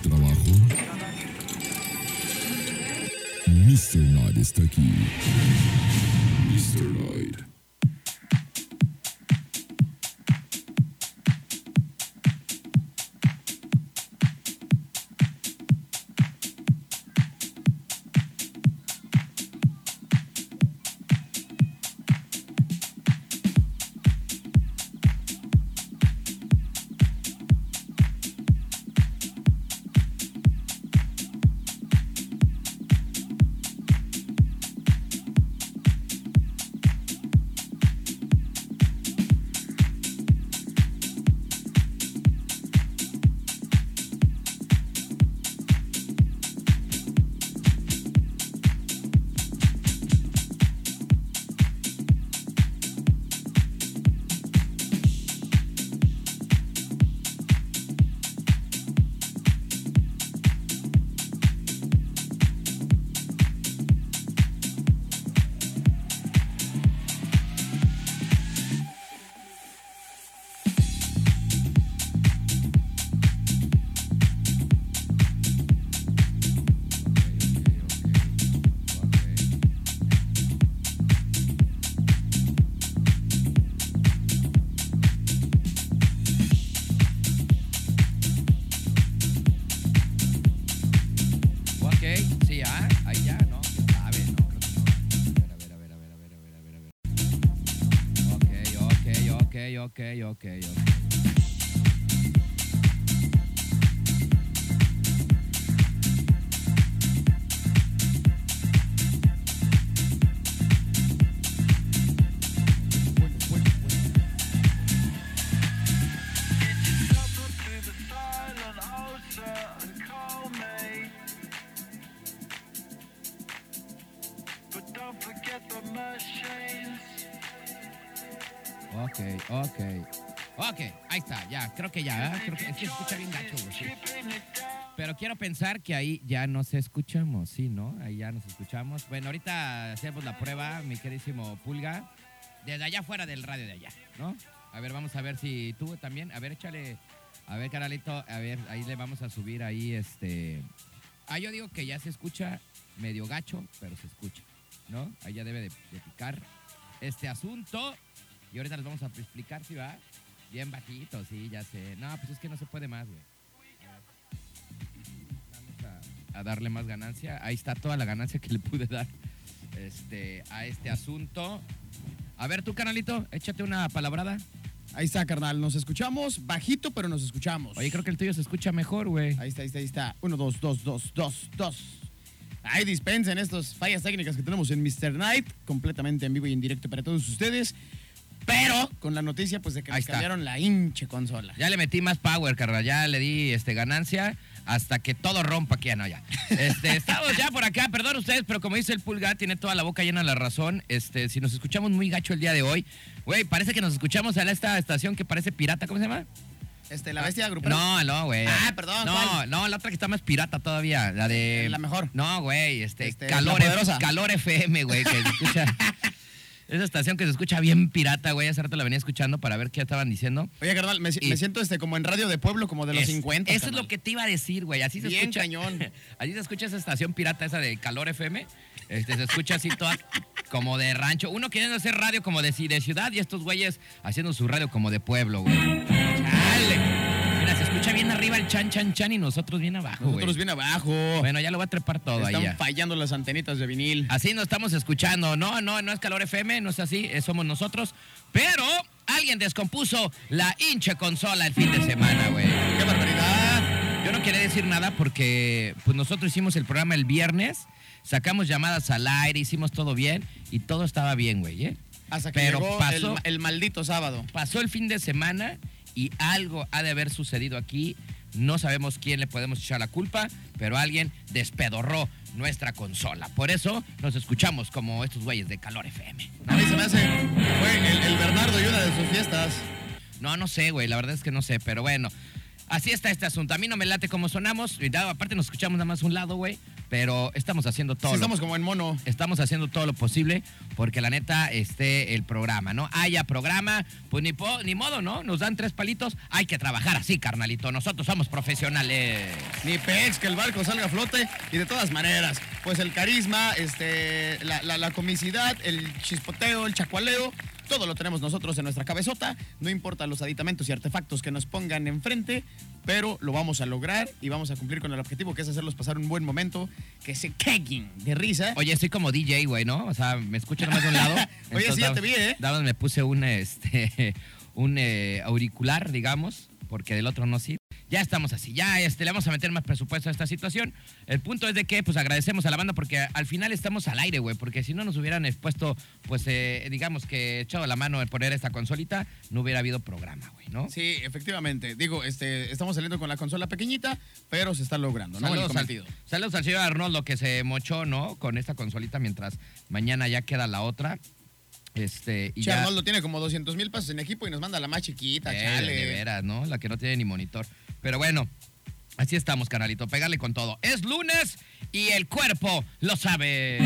trabajo? Mr. Knight está aquí. Mr. Knight. Ok, ok. Ok, ahí está, ya, creo que ya, ¿eh? creo que es que escucha bien gacho. Pero quiero pensar que ahí ya nos escuchamos, sí, ¿no? Ahí ya nos escuchamos. Bueno, ahorita hacemos la prueba, mi queridísimo Pulga, desde allá fuera del radio de allá, ¿no? A ver, vamos a ver si tú también, a ver, échale, a ver, caralito, a ver, ahí le vamos a subir ahí, este... Ah, yo digo que ya se escucha medio gacho, pero se escucha, ¿no? Ahí ya debe de, de picar este asunto. Y ahorita les vamos a explicar si va bien bajito, sí, ya sé. No, pues es que no se puede más, güey. Vamos a, a darle más ganancia. Ahí está toda la ganancia que le pude dar este, a este asunto. A ver, tú, canalito, échate una palabrada. Ahí está, carnal. Nos escuchamos bajito, pero nos escuchamos. Oye, creo que el tuyo se escucha mejor, güey. Ahí está, ahí está, ahí está. Uno, dos, dos, dos, dos, dos. Ahí dispensen estas fallas técnicas que tenemos en Mr. Night, completamente en vivo y en directo para todos ustedes. Pero con la noticia, pues, de que está. cambiaron la hinche consola. Ya le metí más power, carnal. Ya le di este, ganancia hasta que todo rompa aquí. Ah, no, ya. Este, estamos ya por acá. Perdón ustedes, pero como dice el pulgar, tiene toda la boca llena de la razón. Este, si nos escuchamos muy gacho el día de hoy, güey, parece que nos escuchamos a esta estación que parece pirata. ¿Cómo se llama? Este, la bestia grupera. No, no, güey. Ah, perdón, No, ¿cuál? no, la otra que está más pirata todavía. La de. La mejor. No, güey. Este, Este, calor, calor FM, güey, que se escucha. Esa estación que se escucha bien pirata, güey. Hace rato la venía escuchando para ver qué estaban diciendo. Oye, carnal, me, Y- me siento este, como en radio de pueblo, como de los Es- 50. Eso es lo que te iba a decir, güey. Así se Bien escucha. cañón. Así se escucha esa estación pirata, esa de Calor FM. Este, se escucha así toda como de rancho. Uno queriendo hacer radio como de, de ciudad y estos güeyes haciendo su radio como de pueblo, güey. Chale. Escucha bien arriba el chan, chan, chan y nosotros bien abajo. Nosotros bien abajo. Bueno, ya lo voy a trepar todo ahí Están fallando las antenitas de vinil. Así nos estamos escuchando. No, no, no es Calor FM, no es así, somos nosotros. Pero alguien descompuso la hinche consola el fin de semana, güey. ¡Qué barbaridad! Yo no quería decir nada porque pues nosotros hicimos el programa el viernes, sacamos llamadas al aire, hicimos todo bien y todo estaba bien, güey, ¿eh? Hasta que Pero llegó pasó- el, el maldito sábado. Pasó el fin de semana y algo ha de haber sucedido aquí. No sabemos quién le podemos echar la culpa, pero alguien despedorró nuestra consola. Por eso nos escuchamos como estos güeyes de Calor FM. A mí se me hace que fue el, el Bernardo y una de sus fiestas. No, no sé, güey, la verdad es que no sé, pero bueno. Así está este asunto. A mí no me late como sonamos. y dado- aparte nos escuchamos nada más un lado, güey. Pero estamos haciendo todo. Sí, lo- estamos como en mono. estamos haciendo todo lo posible porque la neta esté el programa, ¿no? Haya programa, pues ni, po- ni modo, ¿no? Nos dan tres palitos, hay que trabajar así, carnalito. Nosotros somos profesionales. Ni pex, que el barco salga a flote. Y de todas maneras, pues el carisma, este, la, la- la comicidad, el chispoteo, el chacualeo, todo lo tenemos nosotros en nuestra cabezota. No importa los aditamentos y artefactos que nos pongan enfrente, pero lo vamos a lograr y vamos a cumplir con el objetivo que es hacerlos pasar un buen momento, que se caguen de risa. Oye, soy como DJ, güey, ¿no? O sea, me escuchan más de un lado. Oye, sí, ya te vi, ¿eh? más me puse un, este, un eh, auricular, digamos, porque del otro no sirve. Ya estamos así, ya este, le vamos a meter más presupuesto a esta situación. El punto es de que, pues, agradecemos a la banda porque al final estamos al aire, güey, porque si no nos hubieran expuesto, pues, eh, digamos que echado la mano en poner esta consolita, no hubiera habido programa, güey, ¿no? Sí, efectivamente. Digo, este, estamos saliendo con la consola pequeñita, pero se está logrando, ¿no? Saludos al, saludos al señor Arnoldo que se mochó, ¿no? Con esta consolita mientras mañana ya queda la otra. Este, y ya, Arnoldo tiene como 200 mil pesos en equipo y nos manda la más chiquita, Eh, chale. de veras, ¿no? La que no tiene ni monitor. Pero bueno, así estamos, canalito. Pegarle con todo. Es lunes y el cuerpo lo sabe.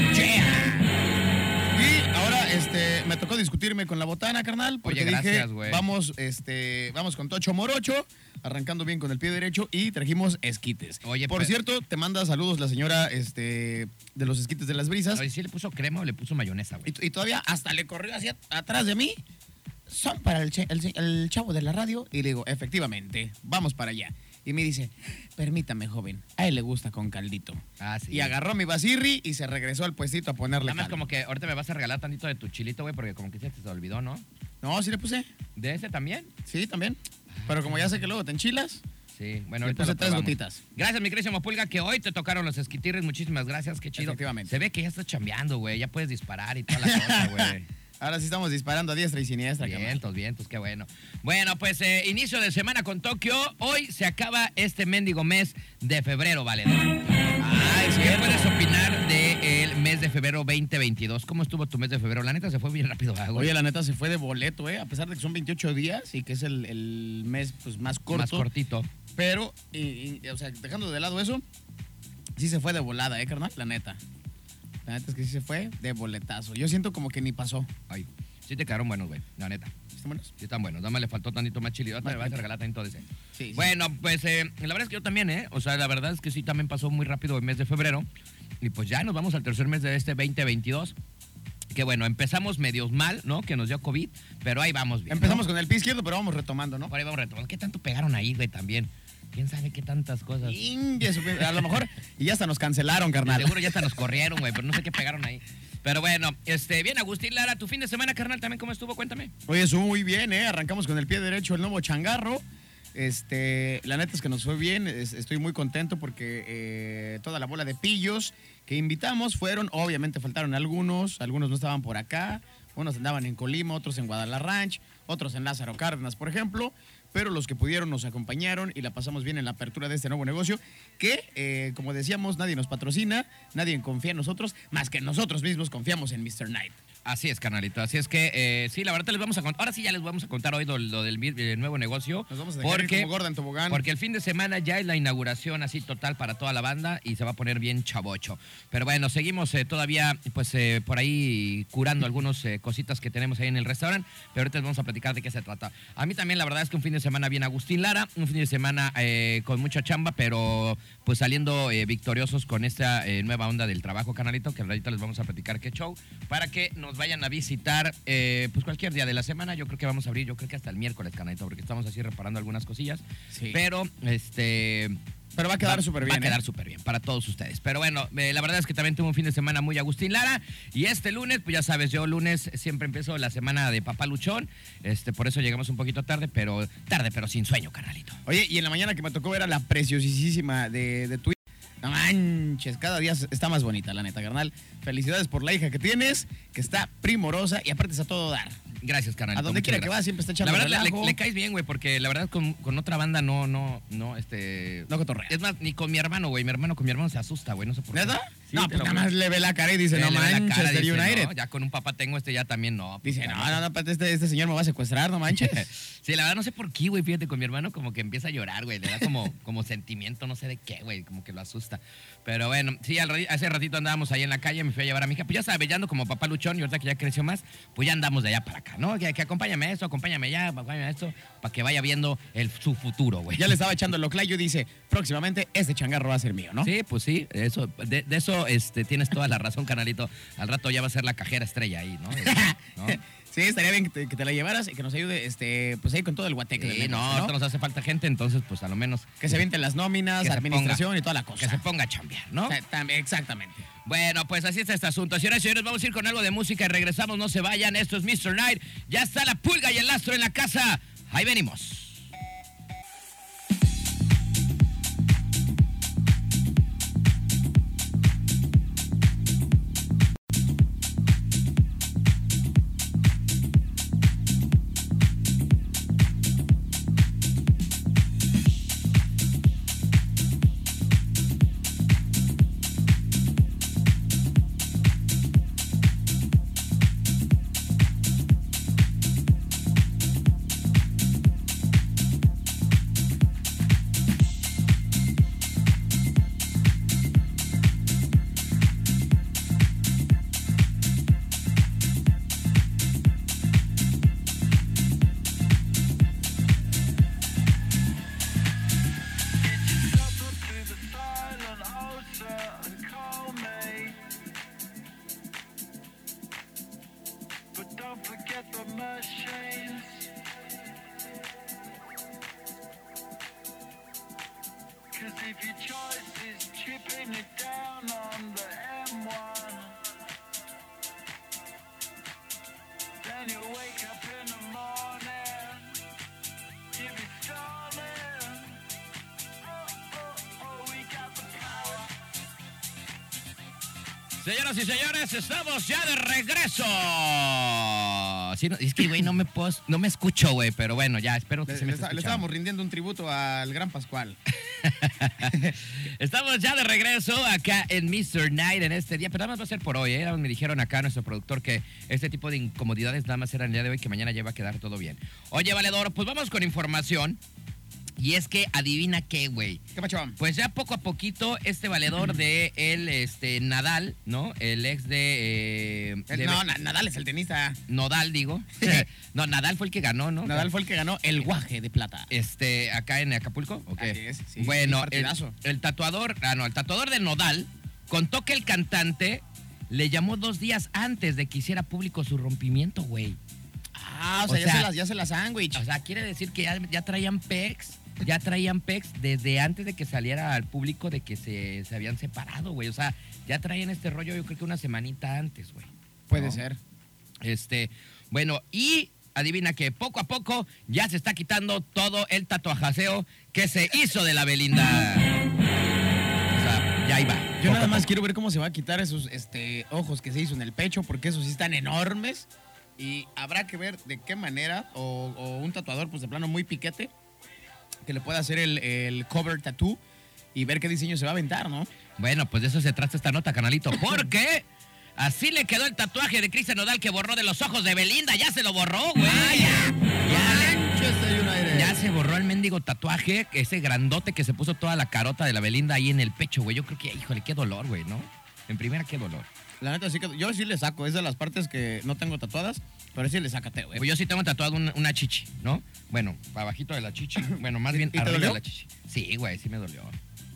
Y ahora este, me tocó discutirme con la botana, carnal, porque Oye, gracias, dije, vamos, este, vamos con Tocho Morocho, arrancando bien con el pie derecho y trajimos esquites. Oye, Por pe- cierto, te manda saludos la señora este, de los esquites de las brisas. Oye, ¿sí le puso crema o le puso mayonesa, Y, güey? y todavía hasta le corrió hacia atrás de mí. Son para el, che- el- el chavo de la radio. Y le digo, efectivamente, vamos para allá. Y me dice, permítame, joven, a él le gusta con caldito. Ah, sí. Y agarró mi basirri y se regresó al puestito a ponerle Nada más como que ahorita me vas a regalar tantito de tu chilito, güey, porque como que se te olvidó, ¿no? No, sí le puse. ¿De ese también? Sí, también. Pero como ya sé que luego te enchilas, Sí, bueno, ahorita puse tres gotitas. Gracias, mi querísimo Pulga, que hoy te tocaron los esquitirres. Muchísimas gracias, qué chido. Efectivamente. Se ve que ya estás chambeando, güey. Ya puedes disparar y toda la cosa, güey. Ahora sí estamos disparando a diestra y siniestra. Vientos, vientos, qué bueno. Bueno, pues eh, inicio de semana con Tokio. Hoy se acaba este mendigo mes de febrero, valedor. Ay, ¿qué puedes opinar del mes de febrero 2022? ¿Cómo estuvo tu mes de febrero? La neta se fue bien rápido, ¿verdad? Oye, la neta se fue de boleto, ¿eh? A pesar de que son 28 días y que es el, el mes pues, más corto. Más cortito. Pero, y- y, o sea, dejando de lado eso, sí se fue de volada, ¿eh, carnal? La neta. La neta es que sí se fue de boletazo. Yo siento como que ni pasó. Ay, sí te quedaron buenos, güey. La neta. ¿Están buenos? Sí están buenos. Nada más le faltó tantito más chile. Ahorita Más le vas a regalar tantito de ese. Sí. sí. Bueno, pues eh, la verdad es que yo también, ¿eh? O sea, la verdad es que sí también pasó muy rápido el mes de febrero. Y pues ya nos vamos al tercer mes de este 2022. Que bueno, empezamos medios mal, ¿no? Que nos dio COVID, pero ahí vamos bien. Empezamos ¿no? con el pie izquierdo, pero vamos retomando, ¿no? Por ahí vamos retomando. ¿Qué tanto pegaron ahí, güey, también? ¿Quién sabe qué tantas cosas? A lo mejor, y ya hasta nos cancelaron, carnal. Seguro ya hasta nos corrieron, güey, pero no sé qué pegaron ahí. Pero bueno, este, bien, Agustín Lara, tu fin de semana, carnal, también cómo estuvo, cuéntame. Oye, estuvo muy bien, ¿eh? Arrancamos con el pie derecho el nuevo changarro. Este, la neta es que nos fue bien, es- estoy muy contento porque eh, toda la bola de pillos que invitamos fueron, obviamente faltaron algunos, algunos no estaban por acá, unos andaban en Colima, otros en Guadalajara Ranch, otros en Lázaro Cárdenas, por ejemplo, pero los que pudieron nos acompañaron y la pasamos bien en la apertura de este nuevo negocio que, eh, como decíamos, nadie nos patrocina, nadie confía en nosotros, más que nosotros mismos confiamos en Mr. Knight. Así es, carnalito. Así es que, eh, sí, la verdad les vamos a contar. Ahora sí ya les vamos a contar hoy lo, lo del eh, nuevo negocio. Nos vamos a dejar ir porque, como gorda en tobogán. porque el fin de semana ya es la inauguración así total para toda la banda y se va a poner bien chavocho. Pero bueno, seguimos eh, todavía pues eh, por ahí curando algunas cositas que tenemos ahí en el restaurante. Pero ahorita les vamos a platicar de qué se trata. A mí también la verdad es que un fin de semana bien Agustín Lara, un fin de semana con mucha chamba, pero pues saliendo victoriosos con esta nueva onda del trabajo, canalito, que ahorita les vamos a platicar qué show, para que nos vayan a visitar eh, pues cualquier día de la semana. Yo creo que vamos a abrir, yo creo que hasta el miércoles, canalito, porque estamos así reparando algunas cosillas. Sí. Pero, este... Pero va a quedar súper bien. Va a ¿eh? quedar súper bien para todos ustedes. Pero bueno, eh, la verdad es que también tuve un fin de semana muy Agustín Lara. Y este lunes, pues ya sabes, yo lunes siempre empiezo la semana de Papá Luchón. Este, por eso llegamos un poquito tarde, pero tarde, pero sin sueño, carnalito. Oye, y en la mañana que me tocó ver a la preciosísima de, de hija. No manches, cada día está más bonita, la neta, carnal. Felicidades por la hija que tienes, que está primorosa y aparte está a todo dar. Gracias, carnalito. A donde quiera que gracias. va siempre está echando La verdad, le, le caes bien, güey, porque la verdad con, con otra banda no, no, no, este... No cotorrea. Es más, ni con mi hermano, güey. Mi hermano con mi hermano se asusta, güey. No sé por qué. ¿Neta? Sí, no, pues nada más le ve la cara y dice, Le- no le manches, cara, dice, United. no, ya con un papá tengo este ya también no. Dice, puta no, no, no, espérate, este, este señor me va a secuestrar, no manches. Sí, la verdad no sé por qué, güey. Fíjate, con mi hermano como que empieza a llorar, güey. Le da como, como sentimiento, no sé de qué, güey. Como que lo asusta. Pero bueno, sí, al hace ratito andábamos ahí en la calle, me fui a llevar a mi hija. Pues ya sabes, ya ando como papá luchón y ahorita que ya creció más, pues ya andamos de allá para acá, ¿no? Que, que acompáñame a esto, acompáñame allá, acompáñame a esto, para que vaya viendo el, su futuro, güey. ya le estaba echando el oclayo y dice, próximamente este changarro va a ser mío, ¿no? Sí, pues sí, eso, de, de eso este, tienes toda la razón, canalito. Al rato ya va a ser la cajera estrella ahí, ¿no? ¿No? Sí, estaría bien que te, que te la llevaras y que nos ayude, este, pues ahí con todo el guateque. del Sí, negocio, no, nos hace falta gente, entonces pues a lo menos Que se avienten las nóminas, administración ponga- y toda la cosa. que se ponga a chambear, ¿no? Tam- Exactamente. Bueno, pues así está este asunto. Señoras y señores, vamos a ir con algo de música y regresamos. No se vayan. Esto es Mr. Night. Ya está la pulga y el astro en la casa. Ahí venimos. Señores, estamos ya de regreso. Sí, no, es que, güey, no me puedo, no me escucho, güey, pero bueno, ya, espero que Le, se me le está- estábamos rindiendo un tributo al gran Pascual. Estamos ya de regreso acá en Mr. Night en este día, pero nada más va a ser por hoy, ¿eh? Me dijeron acá nuestro productor que este tipo de incomodidades nada más eran el día de hoy, que mañana ya va a quedar todo bien. Oye, Valedor, pues vamos con información. Y es que adivina qué, güey. ¿Qué pacho? Pues ya poco a poquito este valedor de el este Nadal, ¿no? El ex de, eh, El- de- no, Na- Nadal es el tenista. Nodal, digo. no, Nadal fue el que ganó, ¿no? Nadal fue el que ganó el guaje de plata. Este, acá en Acapulco, ¿o qué? Así es, sí, bueno, un el, partidazo. el tatuador, ah, no, el tatuador de Nodal contó que el cantante le llamó dos días antes de que hiciera público su rompimiento, güey. Ah, o O sea, ya, sea- se las, ya se las sándwich. O sea, quiere decir que ya, ya traían pecs, ya traían pecs desde antes de que saliera al público de que se, se habían separado, güey. O sea, ya traían este rollo yo creo que una semanita antes, güey. Puede ¿no? ser. Este, bueno, y adivina que poco a poco ya se está quitando todo el tatuajaseo que se hizo de la Belinda. O sea, ya iba. Yo nada más quiero ver cómo se va a quitar esos este, ojos que se hizo en el pecho, porque esos sí están enormes. Y habrá que ver de qué manera, o, o un tatuador, pues de plano muy piquete, que le pueda hacer el, el cover tattoo y ver qué diseño se va a aventar, ¿no? Bueno, pues de eso se trata esta nota, canalito. Porque así le quedó el tatuaje de Cristian Nodal que borró de los ojos de Belinda. Ya se lo borró, güey. ya, ya le- ya se borró el mendigo tatuaje, ese grandote que se puso toda la carota de la Belinda ahí en el pecho, güey. Yo creo que, híjole, qué dolor, güey, ¿no? En primera, qué dolor. La neta sí que yo sí le saco, es de las partes que no tengo tatuadas, pero sí le sácate, güey. Pues yo sí tengo tatuado una, una chichi, ¿no? Bueno, para abajito de la chichi. Bueno, más bien ¿Y te arriba dolió? de la chichi. Sí, güey, sí me dolió.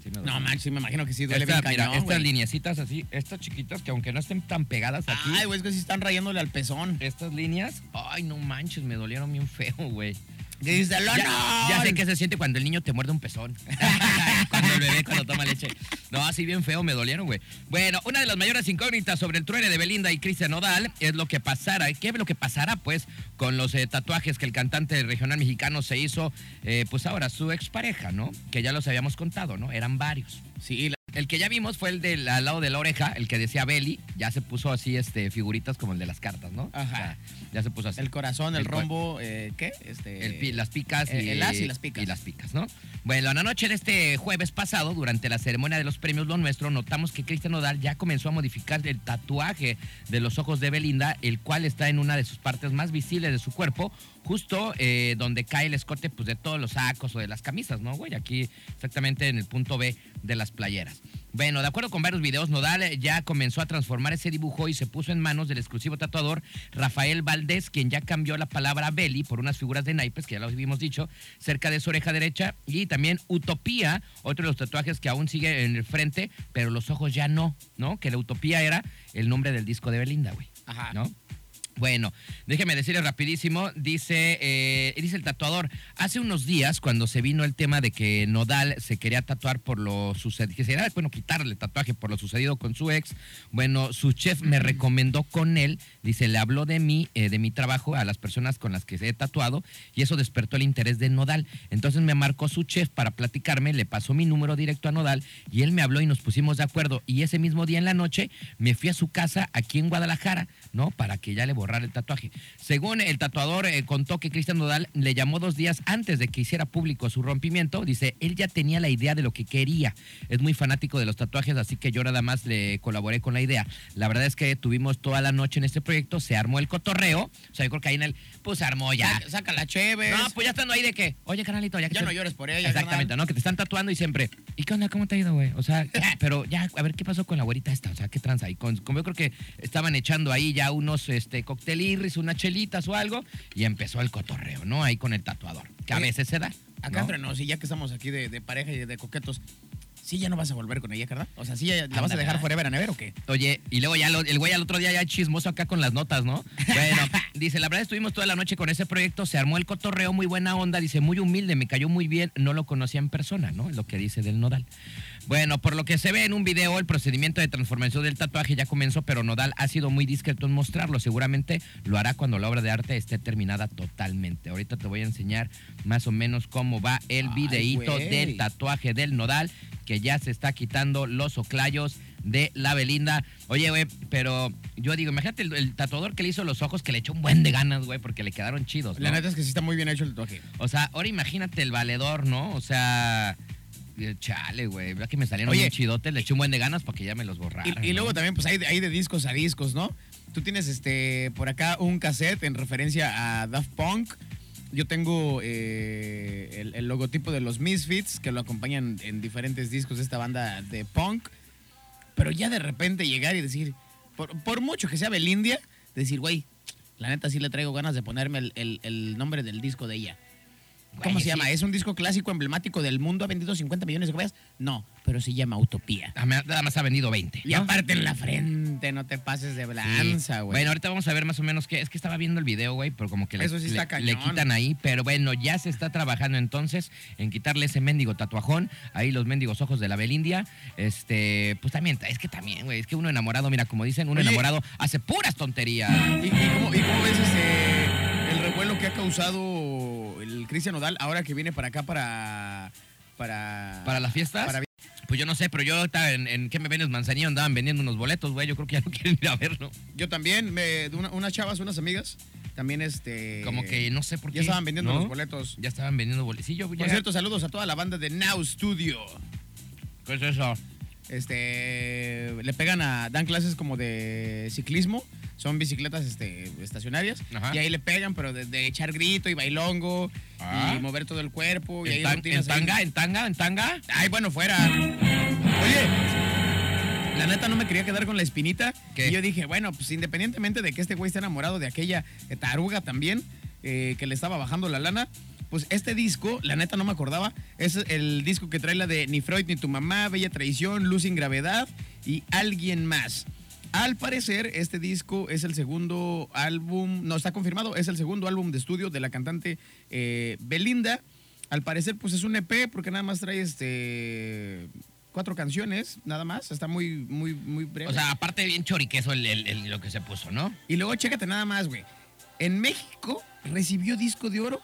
Sí me dolió. No manches, sí me imagino que sí duele Esta- bien mira, cañón, estas lineecitas así, estas chiquitas que aunque no estén tan pegadas aquí, Ay, güey, es que sí están rayándole al pezón. estas líneas, ay, no manches, me dolieron bien feo, güey. Díselo, Ya, no. ya sé qué se siente cuando el niño te muerde un pezón. cuando el bebé cuando toma leche. No, así bien feo me dolieron, güey. Bueno, una de las mayores incógnitas sobre el truene de Belinda y Cristian Nodal es lo que pasara. ¿Qué es lo que pasará, pues, con los eh, tatuajes que el cantante regional mexicano se hizo, eh, pues ahora, su expareja, ¿no? Que ya los habíamos contado, ¿no? Eran varios. Sí, la- El que ya vimos fue el del al lado de la oreja, el que decía Belly. Ya se puso así, este, figuritas como el de las cartas, ¿no? Ajá. O sea, ya se puso así. el corazón, el, rombo, eh, ¿qué? Este, El pi- las picas y, el as y las picas. Y las picas, ¿no? Bueno, la noche de este jueves pasado, durante la ceremonia de los premios Lo Nuestro, notamos que Cristian Nodal ya comenzó a modificar el tatuaje de los ojos de Belinda, el cual está en una de sus partes más visibles de su cuerpo, justo eh, donde cae el escote pues, de todos los sacos o de las camisas, ¿no, güey? Aquí exactamente en el punto B de las playeras. Bueno, de acuerdo con varios videos, Nodal eh, ya comenzó a transformar ese dibujo y se puso en manos del exclusivo tatuador Rafael Valdés, quien ya cambió la palabra belly por unas figuras de naipes, que ya lo habíamos dicho, cerca de su oreja derecha, y también Utopía, otro de los tatuajes que aún sigue en el frente, pero los ojos ya no, ¿no? Que la Utopía era el nombre del disco de Belinda, güey. Ajá. ¿No? Bueno, déjeme decirle rapidísimo, dice, eh, dice el tatuador, hace unos días cuando se vino el tema de que Nodal se quería tatuar por lo sucedido, que se quería, bueno, quitarle el tatuaje por lo sucedido con su ex, bueno, su chef me recomendó con él, dice, le habló de mí, eh, de mi trabajo a las personas con las que se he tatuado y eso despertó el interés de Nodal. Entonces me marcó su chef para platicarme, le pasó mi número directo a Nodal y él me habló y nos pusimos de acuerdo y ese mismo día en la noche me fui a su casa aquí en Guadalajara, ¿no? Para que ya le borrar el tatuaje. Según el tatuador eh, contó que Cristian Nodal le llamó dos días antes de que hiciera público su rompimiento. Dice, él ya tenía la idea de lo que quería. Es muy fanático de los tatuajes, así que yo nada más le colaboré con la idea. La verdad es que tuvimos toda la noche en este proyecto, se armó el cotorreo. O sea, yo creo que ahí en el, pues se armó ya. Saca, saca la chévere. No, pues ya estando ahí de que, oye, canalito, ya que Ya te- no llores por ella. Exactamente. ¿no? Que te están tatuando y siempre, ¿y qué onda? ¿Cómo te ha ido, güey? O sea, pero ya, a ver qué pasó con la güerita esta, o sea, qué tranza ahí. Con, como yo creo que estaban echando ahí ya unos este, coctelirris, unas chelitas o algo, y empezó el cotorreo, ¿no? Ahí con el tatuador, que a veces se da. Acá ¿no? entre nos, y ya que estamos aquí de, de pareja y de coquetos, ¿sí ya no vas a volver con ella, carnal? O sea, ¿sí ya la vas a dejar ¿verdad? forever and ever o qué? Oye, y luego ya lo- el güey al otro día ya chismoso acá con las notas, ¿no? Bueno, dice, la verdad estuvimos toda la noche con ese proyecto, se armó el cotorreo, muy buena onda, dice, muy humilde, me cayó muy bien, no lo conocía en persona, ¿no? Lo que dice del Nodal. Bueno, por lo que se ve en un video, el procedimiento de transformación del tatuaje ya comenzó, pero Nodal ha sido muy discreto en mostrarlo. Seguramente lo hará cuando la obra de arte esté terminada totalmente. Ahorita te voy a enseñar más o menos cómo va el videíto del tatuaje del Nodal, que ya se está quitando los oclayos de la Belinda. Oye, güey, pero yo digo, imagínate el, el tatuador que le hizo los ojos, que le echó un buen de ganas, güey, porque le quedaron chidos. ¿no? La neta es que sí está muy bien hecho el tatuaje. O sea, ahora imagínate el valedor, ¿no? O sea, chale, güey. ¿Verdad que me salieron Oye, bien chidotes? Le eché un buen de ganas para que ya me los borraran. y luego también, pues hay, de- hay de discos a discos, ¿no? Tú tienes este por acá un cassette en referencia a Daft Punk. Yo tengo eh, el, el logotipo de los Misfits que lo acompañan en diferentes discos de esta banda de punk. Pero ya de repente llegar y decir, por, por mucho que sea Belindia, decir, güey, la neta sí le traigo ganas de ponerme el, el- el nombre del disco de ella. ¿Cómo se llama? ¿Es un disco clásico emblemático del mundo? ¿Ha vendido 50 millones de copias? No, pero se llama Utopía. Ah, Nada más ha vendido 20. Y aparte en la frente, no te pases de Sí. lanza, güey. Bueno, ahorita vamos a ver más o menos qué. Es que estaba viendo el video, güey, pero como que le, Eso sí está le- le cañón. quitan ahí. Pero bueno, ya se está trabajando entonces en quitarle ese mendigo tatuajón. Ahí los mendigos ojos de la Belindia. Este, pues también, es que también, güey, es que uno enamorado, mira, como dicen, uno Oye. enamorado hace puras tonterías. ¿Y, y cómo, y cómo ves este, el revuelo que ha causado el Cristian Nodal ahora que viene para acá para... Para, ¿Para las fiestas? Para- Pues yo no sé, pero yo ahorita en, en ¿Qué me vendes Manzanillo andaban vendiendo unos boletos, güey. Yo creo que ya no quieren ir a verlo. yo también, me, una- unas chavas, unas amigas, también este... Como que no sé por qué. Ya estaban vendiendo ¿no? los boletos. Ya estaban vendiendo boletos. Sí, yo Por cierto, saludos a toda la banda de Now Studio. ¿Qué es eso? Este, le pegan a, dan clases como de ciclismo, son bicicletas este, estacionarias, Ajá. y ahí le pegan, pero de, de echar grito y bailongo, Ah. y mover todo el cuerpo, y ¿En, ahí tan- en ahí. tanga? ¿En tanga? ¿En tanga? Ay, bueno, fuera. Oye, la neta no me quería quedar con la espinita. ¿Qué? Y yo dije, bueno, pues independientemente de que este güey esté enamorado de aquella eh, taruga también, eh, que le estaba bajando la lana, pues este disco, la neta no me acordaba, es el disco que trae la de Ni Freud ni tu mamá, Bella Traición, Luz sin Gravedad y Alguien más. Al parecer, este disco es el segundo álbum, no está confirmado, es el segundo álbum de estudio de la cantante eh, Belinda. Al parecer, pues es un EP porque nada más trae este cuatro canciones, nada más. Está muy, muy, muy breve. O sea, aparte bien choriqueso el, el- el- lo que se puso, ¿no? y luego chécate nada más, güey. En México recibió disco de oro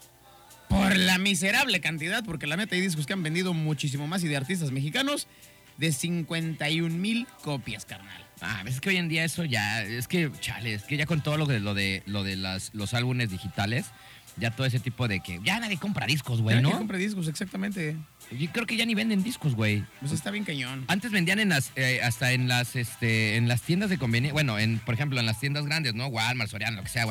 por la miserable cantidad, porque la neta hay discos que han vendido muchísimo más y de artistas mexicanos de 51 mil copias, carnal. Ah, es que hoy en día eso ya, es que, chale, es que ya con todo lo de lo de, lo de las, los álbumes digitales, ya todo ese tipo de que ya nadie compra discos, güey, ¿no? compre discos, exactamente. Yo creo que ya ni venden discos, güey. Pues está bien cañón. Antes vendían en las, eh, hasta en las, este, en las tiendas de conveniencia, bueno, en, por ejemplo, en las tiendas grandes, ¿no? Walmart, Soriana, lo que sea.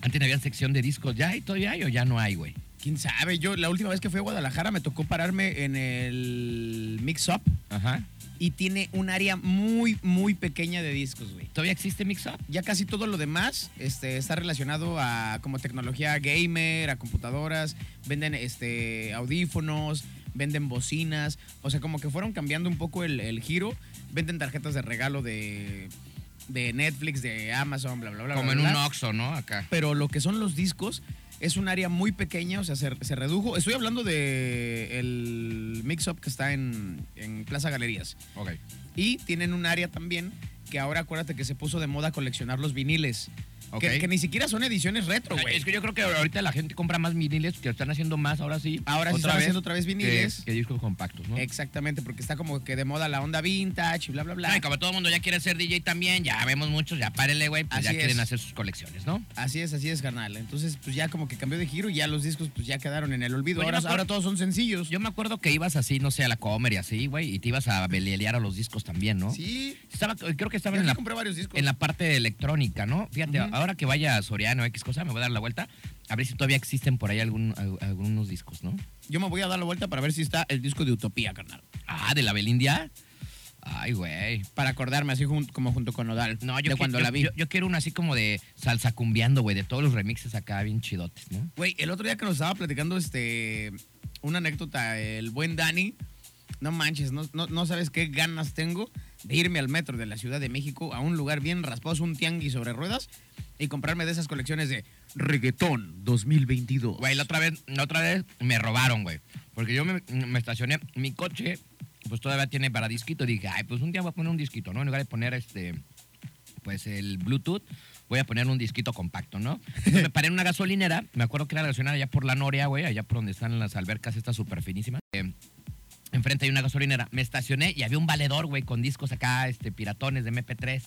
Antes había sección de discos, ¿ya hay todavía hay o ya no hay, güey? ¿Quién sabe? Yo la última vez que fui a Guadalajara me tocó pararme en el Mix Up Ajá. y tiene un área muy, muy pequeña de discos, güey. ¿Todavía existe Mix Up? Ya casi todo lo demás este, está relacionado a como tecnología gamer, a computadoras, venden este, audífonos, venden bocinas, o sea, como que fueron cambiando un poco el, el giro, venden tarjetas de regalo de, de Netflix, de Amazon, bla, bla, bla. Como bla, en bla. un Oxxo, ¿no? Acá. pero lo que son los discos es un área muy pequeña, o sea, se, se redujo. Estoy hablando de el mix-up que está en, en Plaza Galerías. Ok. Y tienen un área también que ahora acuérdate que se puso de moda coleccionar los viniles. Que, que ni siquiera son ediciones retro, güey. Es que yo creo que ahorita la gente compra más viniles, que están haciendo más ahora sí. Ahora sí están haciendo otra vez viniles. que discos compactos, ¿no? Exactamente, porque está como que de moda la onda vintage y bla, bla, bla. No, y como todo el mundo ya quiere ser DJ también, ya vemos muchos, ya párenle, güey, pues ya quieren hacer sus colecciones, ¿no? Así es, así es, carnal. Entonces, pues ya como que cambió de giro y ya los discos pues ya quedaron en el olvido. Ahora, me acuerdo- ahora todos son sencillos. Yo me acuerdo que ibas así, no sé, a la comer y así, güey, y te ibas a belelear a los discos también, ¿no? Sí, Estaba, creo que estaba yo en la, compré varios discos. en la parte electrónica, ¿no? Fíjate, Ujú. Ahora que vaya a Soriano X cosa, me voy a dar la vuelta, a ver si todavía existen por ahí algún, al- algunos discos, ¿no? Yo me voy a dar la vuelta para ver si está el disco de Utopía, carnal. Ah, de la Belindia. Ay, güey. Para acordarme, así jun- como junto con Nodal. No, yo, de cuando yo- la vi. Yo, yo quiero uno así como de salsa cumbiando, güey, de todos los remixes acá bien chidotes, ¿no? Güey, el otro día que nos estaba platicando este una anécdota, el buen Dani, no manches, no, no, no sabes qué ganas tengo de irme al metro de la Ciudad de México a un lugar bien rasposo, un tianguis sobre ruedas, y comprarme de esas colecciones de reggaetón 2022. Güey, la otra vez, la otra vez me robaron, güey. Porque yo me, me estacioné, mi coche, pues todavía tiene para disquito. Dije, ay, pues un día voy a poner un disquito, ¿no? En lugar de poner este, pues el Bluetooth, voy a poner un disquito compacto, ¿no? Me paré en una gasolinera, me acuerdo que era la gasolinera allá por la Noria, güey, allá por donde están las albercas estas súper finísimas. Eh, Enfrente hay una gasolinera. Me estacioné y había un valedor, güey, con discos acá, este, piratones de MP3.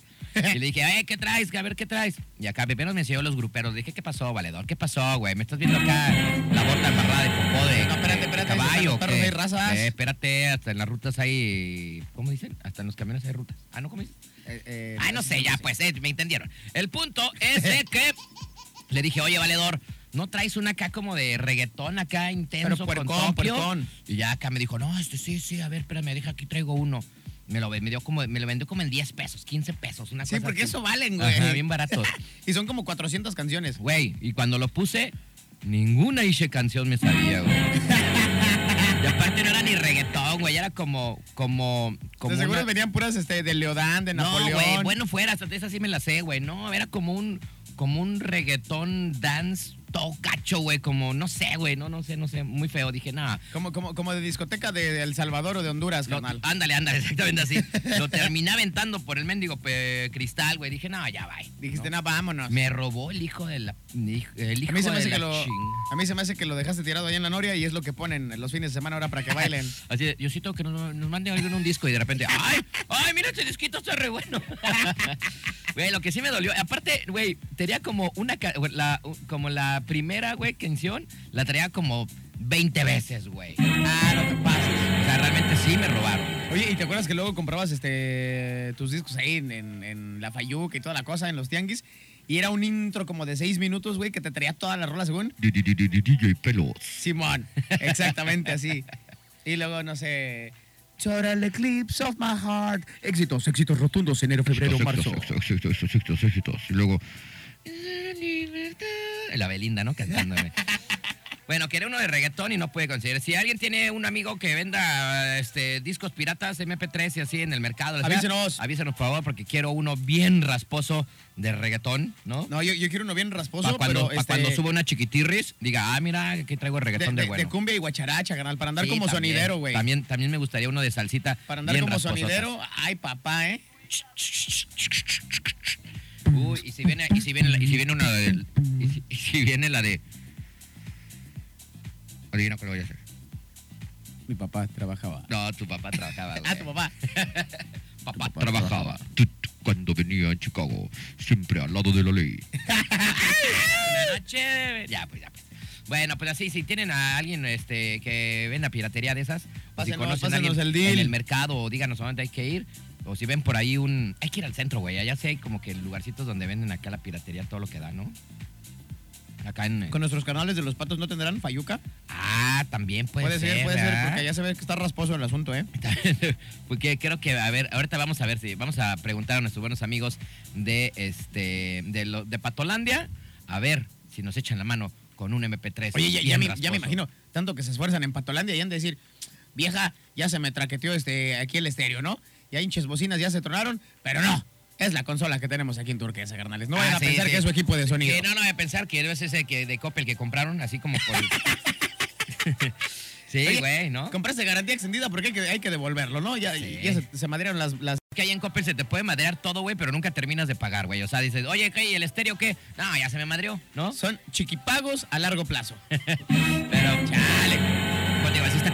Y le dije, eh, ¿qué traes? A ver, ¿qué traes? Y acá apenas me enseñó los gruperos. Le dije, ¿qué pasó, valedor? ¿Qué pasó, güey? ¿Me estás viendo acá la bota embarrada de popó de, No, espérate, espérate, caballo? perros hay razas. Eh, espérate, hasta en las rutas hay... ¿Cómo dicen? Hasta en los camiones hay rutas. Ah, ¿no? ¿Cómo dicen? Eh, eh, Ay, no sé, ya, pues, eh, me entendieron. El punto es de que le dije, oye, valedor, ¿no traes una acá como de reggaetón acá intenso Pero con puercón, puercón. Y ya acá me dijo, no, este sí, sí, a ver, espérame, deja, aquí traigo uno. Me lo, me dio como, me lo vendió como en 10 pesos, 15 pesos, una Sí, cosa porque así. eso valen, güey. Ajá, bien baratos. Y son como 400 canciones. Güey, y cuando lo puse, ninguna Ishe canción me sabía, güey. y aparte no era ni reggaetón, güey, era como, como, como de seguro una- venían puras este, de Leodán, de no, Napoleón. güey, bueno fuera, hasta esa sí me la sé, güey. No, era como un, como un reggaetón dance todo cacho, güey, como, no sé, güey, no, no sé, no sé, muy feo. Dije, nada. Como, como, como de discoteca de, de El Salvador o de Honduras, carnal. ándale, ándale, exactamente así. lo terminé aventando por el mendigo pe- cristal, güey. Dije, no, ya, bye. Dijiste, ¿no? no, vámonos. Me robó el hijo de la. El hijo a, mí se me de hace la que lo, ching- a mí se me hace que lo dejaste tirado allá en la Noria y es lo que ponen los fines de semana ahora para que bailen. Así de, Diosito, que nos, nos mande alguien un disco y de repente, ¡ay! ¡Ay, mira, ese disquito está re bueno! Güey, lo que sí me dolió, aparte, güey, tenía como una, la, como la primera, güey, canción, la traía como 20 veces, güey. ah, no te pases. O sea, realmente sí me robaron. Oye, ¿y te acuerdas que luego comprabas este tus discos ahí en, en- en la Fayuca y toda la cosa, en los tianguis? Y era un intro como de seis minutos, güey, que te traía toda la rola según. DJ Pelos. Simón, exactamente así. Y luego, no sé. Total Eclipse of my heart. Éxitos, éxitos rotundos, enero, febrero, marzo. Éxitos, éxitos, éxitos. Y luego, La Belinda, ¿no? Cantándome. Bueno, quiere uno de reggaetón y no puede conseguir. Si alguien tiene un amigo que venda este, discos piratas, MP3 y así en el mercado, Avísenos. Avísenos, por favor, porque quiero uno bien rasposo de reggaetón, ¿no? No, yo, yo quiero uno bien rasposo, Para cuando, pa' este, cuando suba una chiquitirris, diga, ah, mira, aquí traigo el de, reggaetón de, de- bueno. de cumbia y guacharacha, canal, para andar Sí, como también. sonidero, güey. También, también me gustaría uno de salsita. Para andar bien como sonidero, ay, papá, ¿eh? Uy, y si viene, y si viene, la- y si viene una de, y si, y si viene la de. Adivina cuál voy a hacer. Mi papá trabajaba. No, tu papá trabajaba. Ah, tu papá. Papá Tu papá trabajaba. cuando venía en Chicago, siempre al lado de la ley. Una noche. Ya, pues, ya, pues. Bueno, pues así, si tienen a alguien este, que venda piratería de esas, o si Pásenos, conocen a pásenos alguien el deal. en el mercado, o díganos a dónde hay que ir. O si ven por ahí un... Hay que ir al centro, güey. Allá sí hay como que lugarcitos donde venden acá la piratería, todo lo que da, ¿no? Acá en... Con nuestros canales de los patos no tendrán fayuca. Ah, también puede, Puede, ser, puede ser, porque ya se ve que está rasposo el asunto, ¿eh? Porque creo que, a ver, ahorita vamos a ver si vamos a preguntar a nuestros buenos amigos de este de, lo- de Patolandia, a ver si nos echan la mano con un MP3. Oye, ya, me, ya me imagino, tanto que se esfuerzan en Patolandia y han de decir, vieja, ya se me traqueteó este, aquí el estéreo, ¿no? Ya hinches bocinas ya se tronaron, pero no, es la consola que tenemos aquí en Turquesa, carnales. No vayan Ah, a sí, pensar sí. que es su equipo de sonido. Que no, no voy a pensar que es ese que de Coppel que compraron, así como por. sí, güey, ¿no? Compraste garantía extendida porque hay que, hay que devolverlo, ¿no? Ya, Sí. ya se, se madrearon las, las... Que ahí en Coppel se te puede madrear todo, güey, pero nunca terminas de pagar, güey. O sea, dices, oye, ¿qué? ¿Y el estéreo qué? No, ya se me madreó, ¿no? Son chiquipagos a largo plazo. Pero, chale.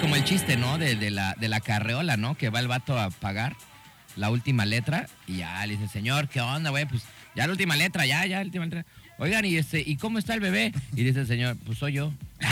Como el chiste, ¿no? De, de la, de la carreola, ¿no? Que va el vato a pagar la última letra y ya le dice, señor, ¿qué onda, güey? Pues ya la última letra, ya, ya, la última letra. Oigan, ¿y este, ¿y cómo está el bebé? Y dice el señor, pues soy yo. ya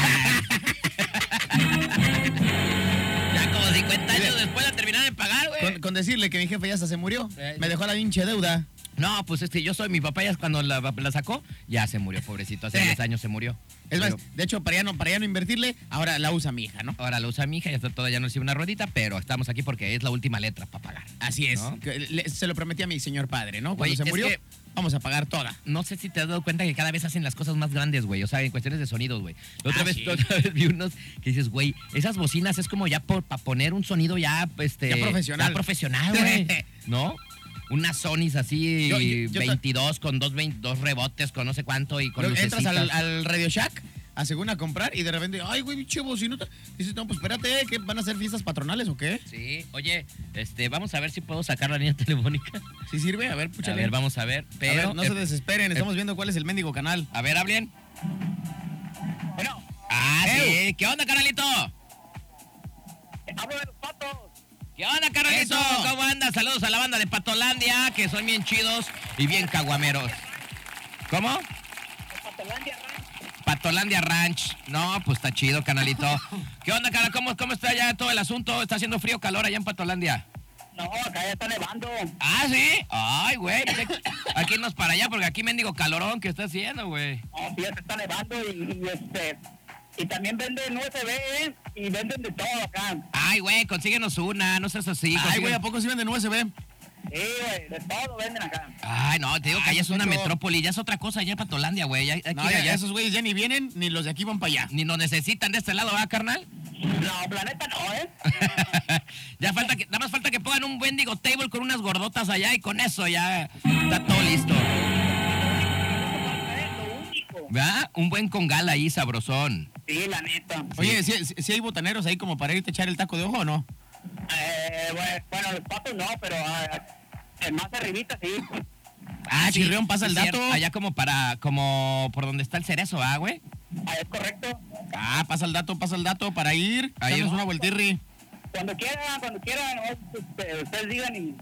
como 50 años después de terminar de pagar, güey. Con, con decirle que mi jefe ya hasta se murió. Eh, Me dejó la pinche deuda. No, pues este, yo soy mi papá ya cuando la, la sacó, ya se murió, pobrecito. Hace Sí. 10 años se murió. Es más, de hecho, para ya, no, para ya no invertirle, ahora la usa mi hija, ¿no? ahora lo usa mi hija, ya está toda, ya no recibe una ruedita, pero estamos aquí porque es la última letra para pagar. Así es. ¿No? Que le- se lo prometí a mi señor padre, ¿no? Cuando Oye, se es murió, que- vamos a pagar toda. No sé si te has dado cuenta que cada vez hacen las cosas más grandes, güey. O sea, en cuestiones de sonidos, güey. La otra, Ah, vez, sí. la otra vez vi unos que dices, güey, esas bocinas es como ya para poner un sonido ya, este... Ya profesional. ya profesional, güey. ¿No? Unas Sonys así, Yo- yo- yo ta- 22 con dos, vein- dos rebotes, con no sé cuánto y con entras al, Radio Shack a según a comprar y de repente, ay, güey, pinche bocinota. Dices, no, pues espérate, ¿qué van a hacer fiestas patronales o qué? Sí, oye, este, vamos a ver si puedo sacar la línea telefónica. ¿Sí sirve? A ver, A púchale. ver, vamos a ver. A Pero, ver, no se eh, desesperen, estamos viendo cuál es el mendigo canal. a ver, hablen. Bueno, Ah, sí. ¿Qué onda, carnalito? hablo de los patos. ¿Qué onda, carnalito? Eso. ¿Cómo andas? Saludos a la banda de Patolandia, que son bien chidos y bien caguameros. ¿Cómo? De Patolandia Ranch. Patolandia Ranch. No, pues está chido, canalito. ¿Qué onda, cara? ¿Cómo, ¿Cómo está ya todo el asunto? ¿Está haciendo frío o calor allá en Patolandia? No, acá ya está nevando. Ah, ¿sí? Ay, güey. Aquí nos para allá porque aquí mendigo calorón que está haciendo, güey. No, sí, ya se está nevando y, y, este. Y también venden USB ¿eh? y venden de todo acá. Ay, güey, consíguenos una, no seas así. Ay, güey, ¿a poco sí venden USB? Sí, güey, de todo venden acá. Ay, no, te digo que allá es una metrópoli, ya es otra cosa, ya Patolandia, güey. Ya, No, ya, allá. esos güeyes ya ni vienen, ni los de aquí van para allá. Ni nos necesitan de este lado, ¿verdad, carnal? No, planeta no, ¿eh? ya falta que, nada más falta que pongan un bendigo table con unas gordotas allá y con eso ya está todo listo. Es. Un buen congal ahí, sabrosón. Sí, la neta. Oye, ¿sí, sí- sí hay botaneros ahí como para irte a echar el taco de ojo o no? Eh, bueno, los patos no, pero el más arribita sí. Ah, Chirrión, pasa el sí, cierto. dato. Allá como para, como por donde está el cerezo, ¿ah, güey? Ah, es correcto. Ah, pasa el dato, pasa el dato para ir. Ahí va. una vueltirri. Cuando quieran, cuando quieran. Este, ustedes digan y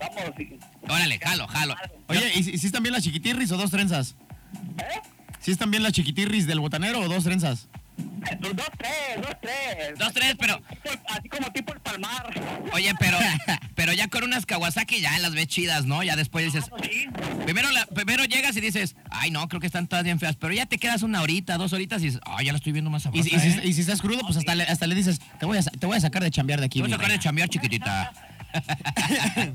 vamos. y- Órale, jalo, jalo. Oye, ¿y si si están bien las chiquitirris o dos trenzas? ¿Eh? ¿Si están bien las chiquitirris del botanero o dos trenzas? Dos, tres, dos, tres. Dos, tres, pero- Así como tipo el palmar. Oye, pero, pero ya con unas Kawasaki ya las ves chidas, ¿no? Ya después dices, Ah, sí. Primero, la- primero llegas y dices, ay, no, creo que están todas bien feas. Pero ya te quedas una horita, dos horitas y dices, ay, ya la estoy viendo más Y, sabrosa. si- y si, y si estás crudo, pues hasta le, hasta le dices, te voy, a, te voy a sacar de chambear de aquí. Te voy a sacar de reina". chambear, chiquitita.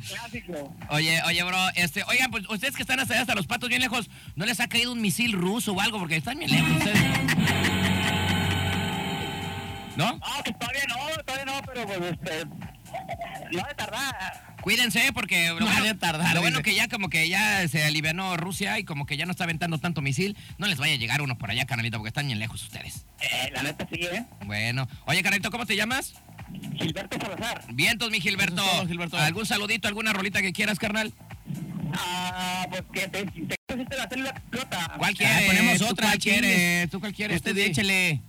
Clásico. Oye, oye, bro, este, oigan, pues ustedes que están hasta allá, hasta los patos bien lejos, ¿no les ha caído un misil ruso o algo? Porque están bien lejos ustedes. ¿No? No, pues todavía no, todavía no, pero pues este. No de tardar. Cuídense porque lo, No bueno, de tardar, lo bueno que ya como que ya se alivianó Rusia y como que ya no está aventando tanto misil, no les vaya a llegar uno por allá, canalito, porque están bien lejos ustedes. Eh, la neta sí, ¿eh? Bueno, oye, canalito, ¿cómo te llamas? Gilberto Salazar. Vientos, mi Gilberto. Gilberto. ¿Algún saludito, alguna rolita que quieras, carnal? Ah, pues que te, te pusiste la célula explota. ¿Cuál Ah, quieres? ponemos ¿Tú otra, ¿Cuál quieres? ¿Tú cuál quieres? Usted di. échele. ¿Eh?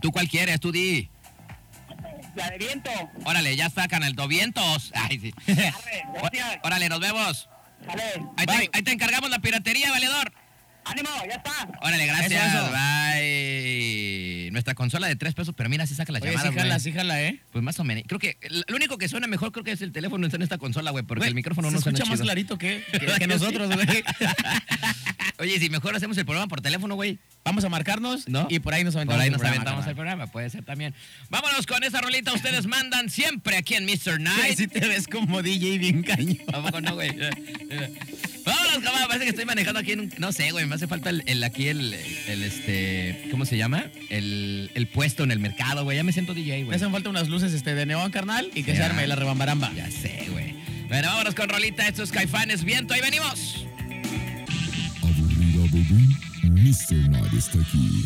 ¿Tú cuál quieres? Tú di. la de viento. Órale, ya está, canalto. Vientos. Ay, sí. Arre, gracias. Órale, nos vemos. Ahí te, ahí te encargamos la piratería, valedor. Ánimo, ya está. Órale, gracias. Eso, eso. Bye. Nuestra consola de tres pesos, pero mira, sí saca la Oye, llamada, sí jala, güey. sí jala, ¿eh? Pues más o menos. Creo que lo único que suena mejor creo que es el teléfono está en esta consola, güey, porque Güey, el micrófono se no suena escucha más chido. clarito que, que, que nosotros, güey. Oye, si mejor hacemos el programa por teléfono, güey. Vamos a marcarnos ¿No? y por ahí nos Por aventamos ahí el nos programa, aventamos el carnal. programa, puede ser también. Vámonos con esa rolita, ustedes mandan siempre aquí en Mr. Night. Sí te ves como DJ bien cañón. ¿A poco no, güey? Vámonos, cabrón. Parece que estoy manejando aquí en un... No sé, güey. Me hace falta el, el- aquí el, el, este... ¿Cómo se llama? El, el puesto en el mercado, güey. Ya me siento DJ, Me güey. hacen falta unas luces este, de neón, carnal, y que se arme la rebambaramba. Ya sé, güey. Bueno, vámonos con rolita. Estos caifanes. Viento, ahí venimos. Aburrida bebé, Mr. Night está aquí.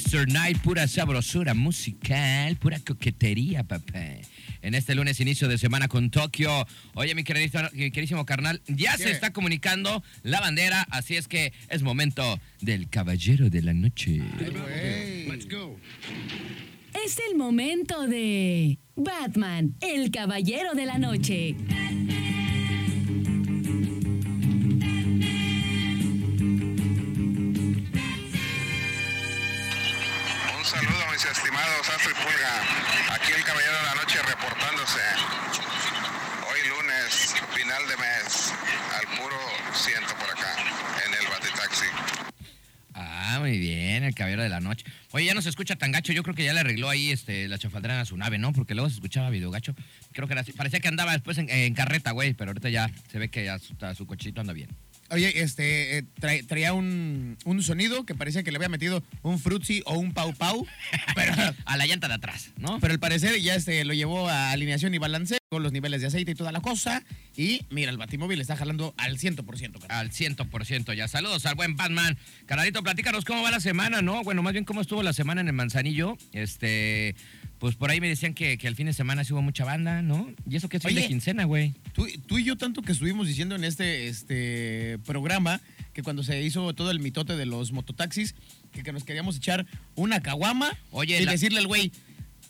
Mr. Night. Pura sabrosura musical, pura coquetería, papá. En este lunes, inicio de semana con Tokio. Oye, mi queridísimo, mi queridísimo carnal, ya ¿Qué? se está comunicando la bandera, así es que es momento del caballero de la noche. Es el momento de Batman, el caballero de la noche. Aquí el Caballero de la Noche reportándose. Hoy lunes, final de mes, al puro ciento por acá, en el Batitaxi. Ah, muy bien, el caballero de la noche. Oye, ya no se escucha tan gacho. Yo creo que ya le arregló ahí este, la chafaldrera a su nave, ¿no? Porque luego se escuchaba video gacho. Creo que era así. Parecía que andaba después en, carreta, güey, pero ahorita ya se ve que ya su, su anda bien. Oye, este, eh, trae- traía un, un sonido que parecía que le había metido un frutzi o un pau pau, pero, A la llanta de atrás, ¿no? pero al parecer ya este, lo llevó a alineación y balanceo con los niveles de aceite y toda la cosa. Y mira, el batimóvil está jalando al 100%. carnal. Al 100% ya. Saludos al buen Batman. Canalito, platícanos cómo va la semana, ¿no? Bueno, más bien cómo estuvo la semana en el Manzanillo. Este, pues por ahí me decían que, que al fin de semana sí hubo mucha banda, ¿no? Y eso que es fin de quincena, güey. Tú, tú y yo tanto que estuvimos diciendo en este, este programa que cuando se hizo todo el mitote de los mototaxis, que, que nos queríamos echar una caguama Oye, y la- decirle al güey,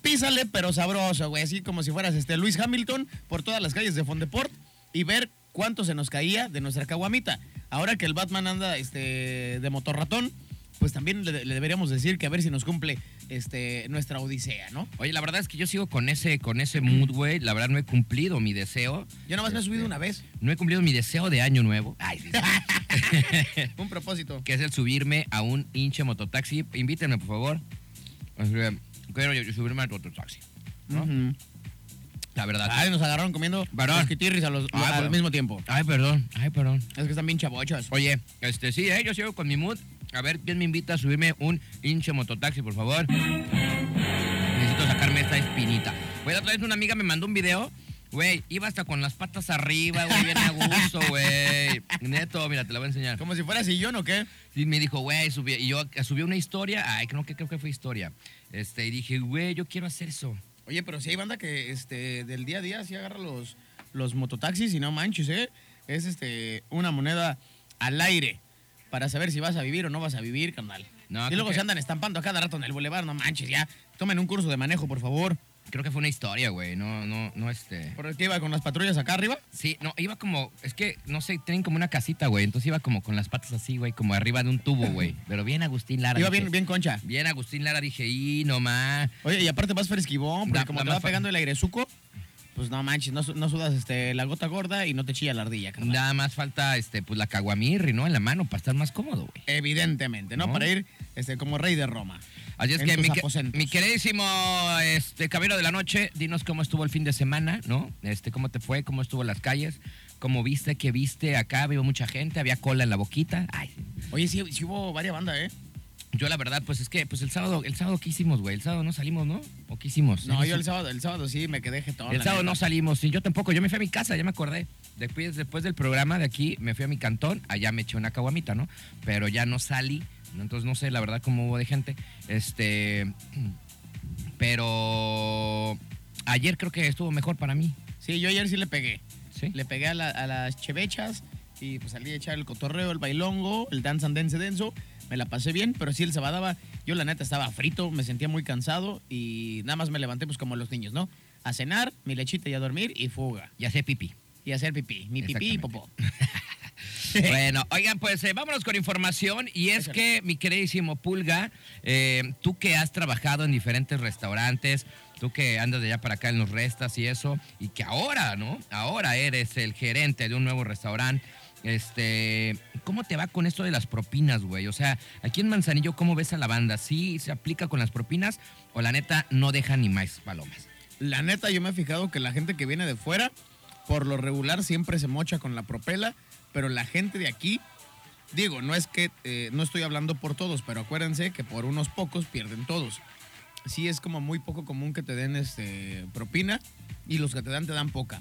písale pero sabroso, güey, así como si fueras este Luis Hamilton por todas las calles de Fondeport y ver cuánto se nos caía de nuestra caguamita. Ahora que el Batman anda este, de motorratón, pues también le, le deberíamos decir que a ver si nos cumple este, nuestra odisea, ¿no? Oye, la verdad es que yo sigo con ese, con ese mood, güey. La verdad no he cumplido mi deseo. Yo nada más me he Este, subido una vez. No he cumplido mi deseo de año nuevo. Ay, sí, sí. Un propósito. que es el subirme a un hinche mototaxi. Invítenme, por favor. O sea, Quiero yo subirme al mototaxi. ¿no? Ujú. La verdad. Ay, nos agarraron comiendo Perdón. los a los- Ah, al perdón. mismo tiempo. Ay, perdón. Ay, perdón. Es que están bien chabochos. Oye, este sí, ¿eh? yo sigo con mi mood. A ver, ¿quién me invita a subirme un hinche mototaxi, por favor? Necesito sacarme esta espinita. Güey, la otra vez una amiga me mandó un video. Güey, iba hasta con las patas arriba, güey, bien a gusto, güey. Neto, mira, te la voy a enseñar. Como si fuera sillón o qué. Y me dijo, güey, subí, y yo subí una historia. Ay, creo que, creo que fue historia. Este, y dije, güey, yo quiero hacer eso. Oye, pero si hay banda que este, del día a día sí agarra los, los mototaxis y no manches, ¿eh? Es este, una moneda al aire para saber si vas a vivir o no vas a vivir, carnal. No, y luego que- se andan estampando a cada rato en el boulevard, no manches, ya. Tomen un curso de manejo, por favor. Creo que fue una historia, güey. No, no, no, este. ¿Por qué iba con las patrullas acá arriba? Sí, no, iba como, es que, no sé, tienen como una casita, güey. Entonces iba como con las patas así, güey, como arriba de un tubo, güey. Pero bien Agustín Lara. Iba dije. bien, bien concha. Bien Agustín Lara, dije, y no más. Oye, y aparte vas fresquivón, porque Da- como da te va pegando el airezuco, pues no manches, no, no sudas este, la gota gorda y no te chilla la ardilla, carnal. Nada más falta, este, pues la caguamirri, ¿no? En la mano para estar más cómodo, güey. Evidentemente, ¿no? ¿No? Para ir este, como rey de Roma. Así es en que, mi, mi queridísimo este, Caballero de la Noche, dinos cómo estuvo el fin de semana, ¿no? Este, cómo te fue, cómo estuvo las calles, cómo viste, qué viste acá, vio mucha gente, había cola en la boquita. Ay, Oye, sí, sí hubo varias bandas, ¿eh? Yo la verdad, pues es que, pues el sábado, el sábado ¿qué hicimos, güey? El sábado no salimos, ¿no? ¿O qué hicimos? No, yo el sábado, el sábado sí me quedé jetón. El sábado no neta. salimos, sí, yo tampoco. Yo me fui a mi casa, ya me acordé. Después, después del programa de aquí, me fui a mi cantón, allá me eché una caguamita, ¿no? Pero ya no salí, ¿no? Entonces no sé, la verdad, cómo hubo de gente. Este. Pero. Ayer creo que estuvo mejor para mí. Sí, yo ayer sí le pegué. ¿Sí? Le pegué a, la- a las chevechas y pues salí a echar el cotorreo, el bailongo, el dance and dance denso. Me la pasé bien, pero sí el sabadaba, yo la neta estaba frito, me sentía muy cansado y nada más me levanté pues como los niños, ¿no? A cenar, mi lechita y a dormir y fuga. Ya sé pipí. Y hacer pipí, mi pipí y popó. Bueno, oigan, pues eh, vámonos con información. Y es que, mi queridísimo Pulga, eh, tú que has trabajado en diferentes restaurantes, tú que andas de allá para acá en los restas y eso, y que ahora, ¿no? Ahora eres el gerente de un nuevo restaurante. Este, ¿cómo te va con esto de las propinas, güey? O sea, aquí en Manzanillo, ¿cómo ves a la banda? ¿Sí se aplica con las propinas o la neta no deja ni más palomas? La neta, yo me he fijado que la gente que viene de fuera, por lo regular, siempre se mocha con la propela, pero la gente de aquí, digo, no es que, eh, no estoy hablando por todos, pero acuérdense que por unos pocos pierden todos. Sí es como muy poco común que te den este, propina y los que te dan te dan poca.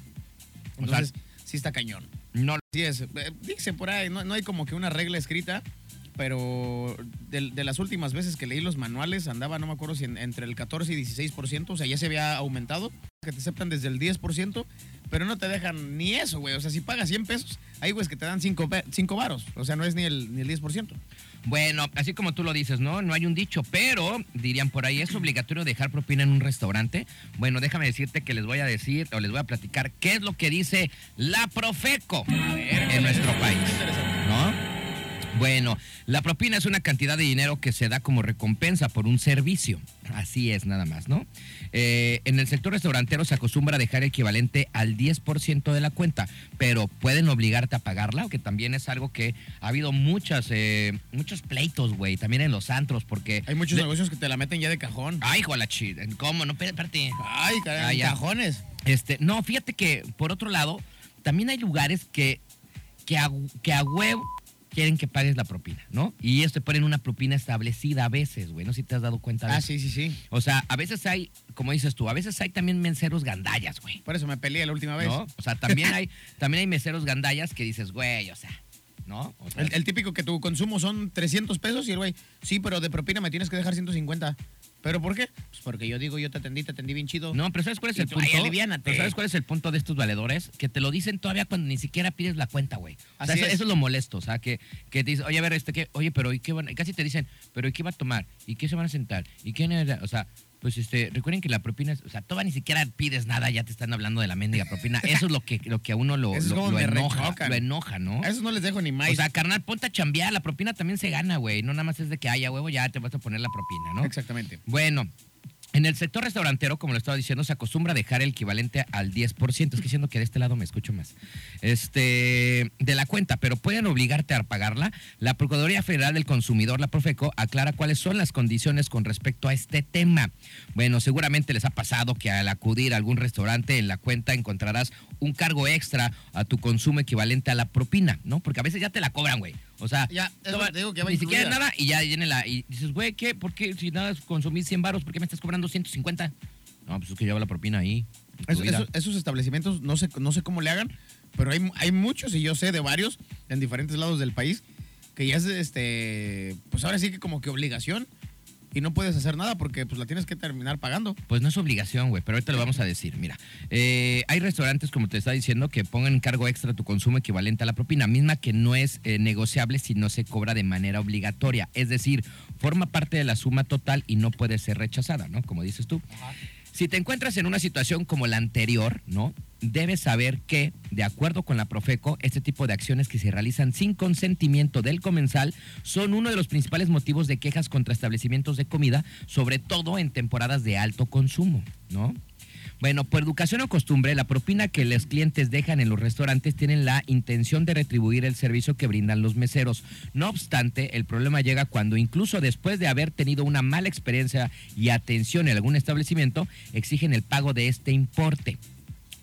O sea, Entonces, sí está cañón. No, Sí es. Eh, Dice por ahí, no, no hay como que una regla escrita, pero de, las últimas veces que leí los manuales andaba, no me acuerdo si en- entre el 14 y 16%, o sea, ya se había aumentado, que te aceptan desde el 10%, pero no te dejan ni eso, güey. O sea, si pagas 100 pesos, hay güeyes que te dan 5 varos, o sea, no es ni el, ni el 10%. Bueno, así como tú lo dices, ¿no? No hay un dicho, pero dirían por ahí, ¿es obligatorio dejar propina en un restaurante? Bueno, déjame decirte que les voy a decir o les voy a platicar qué es lo que dice la Profeco en nuestro país. Bueno, la propina es una cantidad de dinero que se da como recompensa por un servicio. Así es, nada más, ¿no? Eh, en el sector restaurantero se acostumbra a dejar equivalente al 10% de la cuenta, pero pueden obligarte a pagarla, que también es algo que ha habido muchas, eh, muchos pleitos, güey, también en los antros, porque... Hay muchos de- negocios que te la meten ya de cajón. Ay, hijo la chida, ¿cómo? No, espérate. Ay, caray, Ah, cajones. Este, no, fíjate que, por otro lado, también hay lugares que, que, a, que a huevo quieren que pagues la propina, ¿no? Y ellos te ponen una propina establecida a veces, güey. No sé si te has dado cuenta de Ah, eso. sí, sí, sí. O sea, a veces hay, como dices tú, a veces hay también menseros gandallas, güey. Por eso me peleé la última vez. ¿No? O sea, también hay, también hay meseros gandallas que dices, güey, o sea, ¿no? O sea, El, el típico que tu consumo son 300 pesos y el güey, sí, pero de propina me tienes que dejar 150. ¿Pero por qué? Pues porque yo digo, yo te atendí, te atendí bien chido. No, pero ¿sabes cuál es Y el tú, punto? "Ay, aliviánate". Pero ¿sabes cuál es el punto de estos valedores? Que te lo dicen todavía cuando ni siquiera pides la cuenta, güey. O sea, eso, es. eso es lo molesto, o sea, que, que te dicen, oye, a ver, este, ¿qué? Oye, pero ¿y qué van? y Casi te dicen, pero ¿y qué va a tomar? ¿Y qué se van a sentar? ¿Y qué? O sea, pues este, recuerden que la propina es, o sea, todavía ni siquiera pides nada, ya te están hablando de la mendiga propina. Eso es lo que, lo que a uno lo, Eso lo- enoja, lo enoja, ¿no? A esos no les dejo ni más. O sea, carnal, ponte a chambear, la propina también se gana, güey. No nada más es de que haya huevo, ya te vas a poner la propina, ¿no? Exactamente. Bueno, en el sector restaurantero, como lo estaba diciendo, se acostumbra a dejar el equivalente al 10%. Es que siendo que de este lado me escucho más. Este, de la cuenta, pero pueden obligarte a pagarla. La Procuraduría Federal del Consumidor, la Profeco, aclara cuáles son las condiciones con respecto a este tema. Bueno, seguramente les ha pasado que al acudir a algún restaurante en la cuenta encontrarás un cargo extra a tu consumo equivalente a la propina, ¿no? Porque a veces ya te la cobran, güey. O sea, Ya, que te digo que va ni siquiera incluida. nada y ya viene la. Y dices, güey, ¿qué? ¿Por qué? Si nada consumí 100 baros, ¿por qué me estás cobrando 150? No, pues es que lleva la propina ahí. Eso- incluida. eso- esos establecimientos, no sé, no sé cómo le hagan, pero hay, hay muchos, y yo sé de varios, en diferentes lados del país, que ya es, este, pues ahora sí que como que obligación, y no puedes hacer nada porque pues la tienes que terminar pagando. Pues no es obligación, güey, pero ahorita lo vamos a decir. Mira, eh, hay restaurantes, como te está diciendo, que pongan en cargo extra tu consumo equivalente a la propina, misma que no es eh, negociable si no se cobra de manera obligatoria. Es decir, forma parte de la suma total y no puede ser rechazada, ¿no? Como dices tú. Si te encuentras en una situación como la anterior, ¿no? Debes saber que, de acuerdo con la Profeco, este tipo de acciones que se realizan sin consentimiento del comensal son uno de los principales motivos de quejas contra establecimientos de comida, sobre todo en temporadas de alto consumo, ¿no? Bueno, por educación o costumbre, la propina que los clientes dejan en los restaurantes tienen la intención de retribuir el servicio que brindan los meseros. No obstante, el problema llega cuando incluso después de haber tenido una mala experiencia y atención en algún establecimiento, exigen el pago de este importe.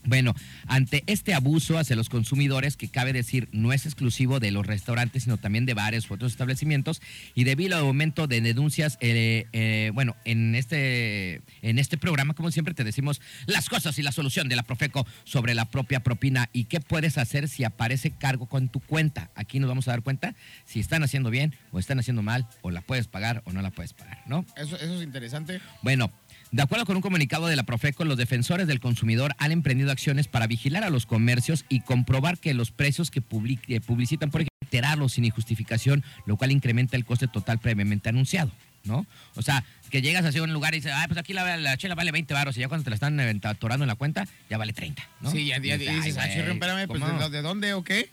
Bueno, ante este abuso hacia los consumidores, que cabe decir no es exclusivo de los restaurantes, sino también de bares u otros establecimientos, y debido al aumento de denuncias, eh, eh, bueno, en este, en este programa, como siempre, te decimos las cosas y la solución de la Profeco sobre la propia propina y qué puedes hacer si aparece cargo con tu cuenta. Aquí nos vamos a dar cuenta si están haciendo bien o están haciendo mal, o la puedes pagar o no la puedes pagar, ¿no? Eso, eso es interesante. Bueno, de acuerdo con un comunicado de la Profeco, los defensores del consumidor han emprendido acciones para vigilar a los comercios y comprobar que los precios que eh, publicitan, por ejemplo, alterarlos sin justificación, lo cual incrementa el coste total previamente anunciado. ¿No? O sea, que llegas así a un lugar y dices, ah, pues aquí la, la chela vale 20 baros y ya cuando te la están eh, atorando en la cuenta, ya vale 30, ¿no? Sí, ya, ya Y dices, ah, espérame, pues. ¿de, de dónde o qué?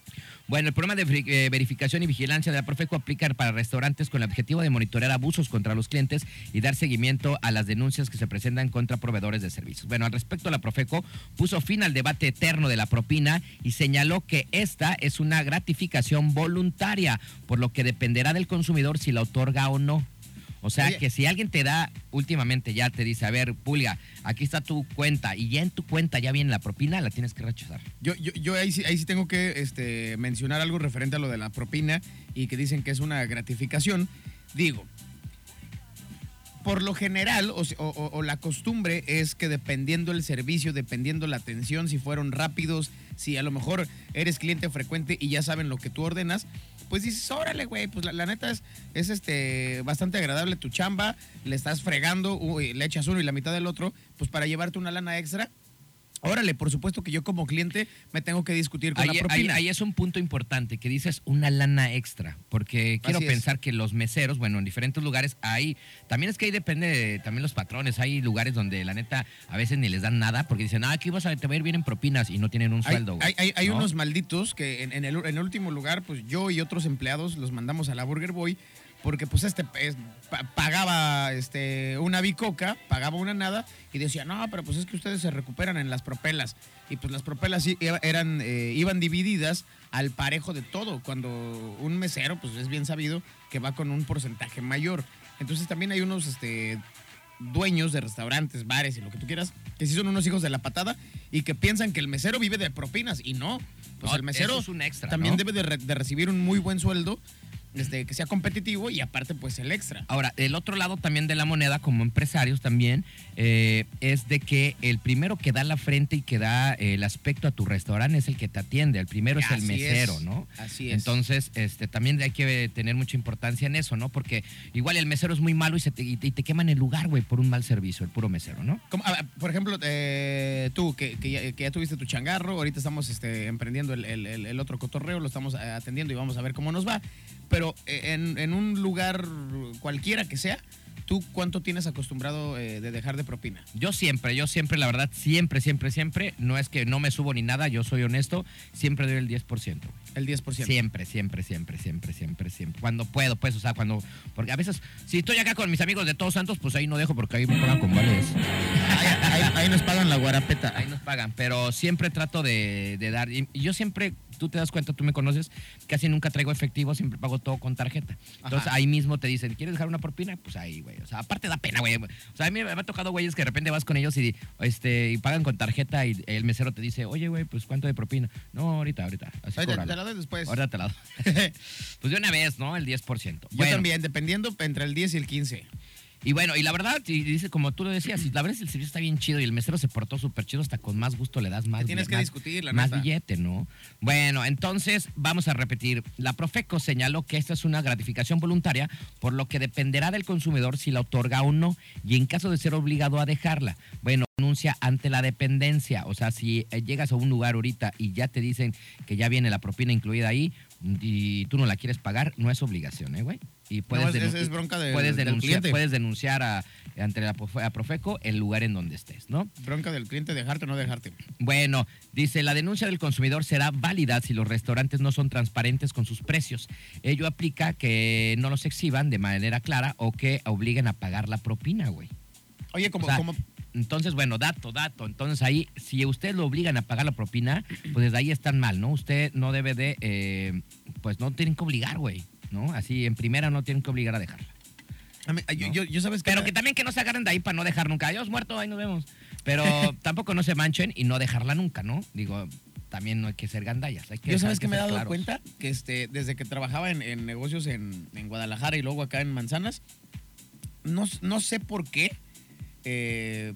Bueno, el programa de eh, verificación y vigilancia de la Profeco aplica para restaurantes con el objetivo de monitorear abusos contra los clientes y dar seguimiento a las denuncias que se presentan contra proveedores de servicios. Bueno, al respecto, la Profeco puso fin al debate eterno de la propina y señaló que esta es una gratificación voluntaria, por lo que dependerá del consumidor si la otorga o no. O sea, Oye. que si alguien te da, últimamente ya te dice, a ver, Pulga, aquí está tu cuenta, y ya en tu cuenta ya viene la propina, la tienes que rechazar. Yo, yo, yo ahí, sí, ahí sí tengo que este, mencionar algo referente a lo de la propina y que dicen que es una gratificación. Digo, por lo general o- o la costumbre es que dependiendo el servicio, dependiendo la atención, si fueron rápidos, si a lo mejor eres cliente frecuente y ya saben lo que tú ordenas, pues dices, órale, güey, pues la, neta es, es este, bastante agradable tu chamba, le estás fregando, uy, le echas uno y la mitad del otro, pues para llevarte una lana extra. Órale, por supuesto que yo como cliente me tengo que discutir con Ahí, la propina. ahí es un punto importante, que dices una lana extra, porque quiero Así es. pensar que los meseros, bueno, en diferentes lugares hay, también es que ahí depende de también los patrones, hay lugares donde la neta a veces ni les dan nada, porque dicen, ah, aquí vas a te va a ir bien en propinas y no tienen un Hay, sueldo. güey", hay- hay- hay ¿no? unos malditos que en, en el, en el último lugar, pues yo y otros empleados los mandamos a la Burger Boy porque pues este es- pa- pagaba este, una bicoca, pagaba una nada y decía, no, pero pues es que ustedes se recuperan en las propelas. Y pues las propelas eran, eh, iban divididas al parejo de todo, cuando un mesero pues es bien sabido que va con un porcentaje mayor. Entonces también hay unos este, dueños de restaurantes, bares y lo que tú quieras, que sí son unos hijos de la patada y que piensan que el mesero vive de propinas y no. Pues No, el mesero es un extra, también ¿no? debe de, re- de recibir un muy buen sueldo, este, que sea competitivo y aparte pues el extra. Ahora, el otro lado también de la moneda, como empresarios también, eh, es de que el primero que da la frente y que da eh, el aspecto a tu restaurante es el que te atiende. El primero es el mesero, es, ¿no? así es. Entonces, este, también hay que tener mucha importancia en eso, ¿no? Porque igual el mesero es muy malo y, se te, y te, y te queman el lugar, güey, por un mal servicio, el puro mesero, ¿no? Como, a ver, por ejemplo, eh, tú que, que ya, que ya tuviste tu changarro, ahorita estamos este, emprendiendo el, el- el- el otro cotorreo, lo estamos atendiendo y vamos a ver cómo nos va. Pero eh, en, en un lugar cualquiera que sea, ¿tú cuánto tienes acostumbrado eh, de dejar de propina? Yo siempre, yo siempre, la verdad, siempre, siempre, siempre, no es que no me subo ni nada, yo soy honesto, siempre doy el 10%. El 10%. Siempre, siempre, siempre, siempre, siempre, siempre. Cuando puedo, pues, o sea, cuando. Porque a veces, si estoy acá con mis amigos de Todos Santos, pues ahí no dejo porque ahí me pagan con vales. Ahí, ahí- ahí nos pagan la guarapeta. Ahí nos pagan. Pero siempre trato de, de dar. Y yo siempre, tú te das cuenta, tú me conoces, casi nunca traigo efectivo, siempre pago todo con tarjeta. Entonces Ajá. ahí mismo te dicen, ¿quieres dejar una propina? Pues ahí, güey. O sea, aparte da pena, güey. O sea, a mí me ha tocado, güeyes, que de repente vas con ellos y, este, y pagan con tarjeta y el mesero te dice, oye, güey, pues ¿cuánto de propina? No, ahorita, ahorita. Así te la doy después. Ahorita te la doy. pues de una vez, ¿no? El 10%. Yo Bueno, también, dependiendo entre el 10 y el 15. Y bueno, y la verdad, y dice, como tú lo decías, la verdad es que el servicio está bien chido y el mesero se portó súper chido, hasta con más gusto le das más tienes que más- discutir, la Más neta. billete, ¿no? Bueno, entonces vamos a repetir. La Profeco señaló que esta es una gratificación voluntaria, por lo que dependerá del consumidor si la otorga o no, y en caso de ser obligado a dejarla. Bueno, anuncia ante la dependencia. O sea, si eh, llegas a un lugar ahorita y ya te dicen que ya viene la propina incluida ahí y tú no la quieres pagar, no es obligación, ¿eh, güey? Y puedes, denun- es- bronca del- puedes del denunciar, puedes denunciar a, ante la a Profeco el lugar en donde estés, ¿no? Bronca del cliente, dejarte o no dejarte. Bueno, dice, la denuncia del consumidor será válida si los restaurantes no son transparentes con sus precios. Ello aplica que no los exhiban de manera clara o que obliguen a pagar la propina, güey. Oye, como, O sea, como, Entonces, bueno, dato, dato. Entonces ahí, si ustedes lo obligan a pagar la propina, pues desde ahí están mal, ¿no? Usted no debe de, eh, pues no tienen que obligar, güey, ¿no? Así, en primera no tienen que obligar a dejarla. a mí- yo, ¿no? yo, yo sabes que... Pero que también que no se agarren de ahí para no dejar nunca. Adiós, muerto, ahí nos vemos. Pero tampoco no se manchen y no dejarla nunca, ¿no? Digo, también no hay que ser gandallas. Hay que, Yo sabes que me he dado claros. cuenta que este, desde que trabajaba en, en negocios en, en Guadalajara y luego acá en Manzanas, no, no sé por qué eh,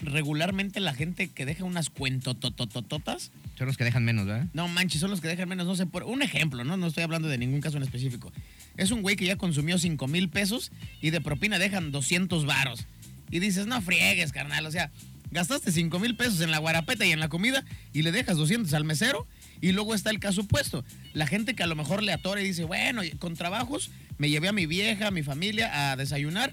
regularmente la gente que deja unas cuentototototas, Son los que dejan menos, ¿verdad? no manches, son los que dejan menos, no sé, por un ejemplo, ¿no? No estoy hablando de ningún caso en específico. Es un güey que ya consumió 5 mil pesos y de propina dejan 200 varos. Y dices, no friegues, carnal, o sea, gastaste 5 mil pesos en la guarapeta y en la comida y le dejas 200 al mesero y luego está el caso opuesto. La gente que a lo mejor le atora y dice, bueno, con trabajos me llevé a mi vieja, a mi familia a desayunar,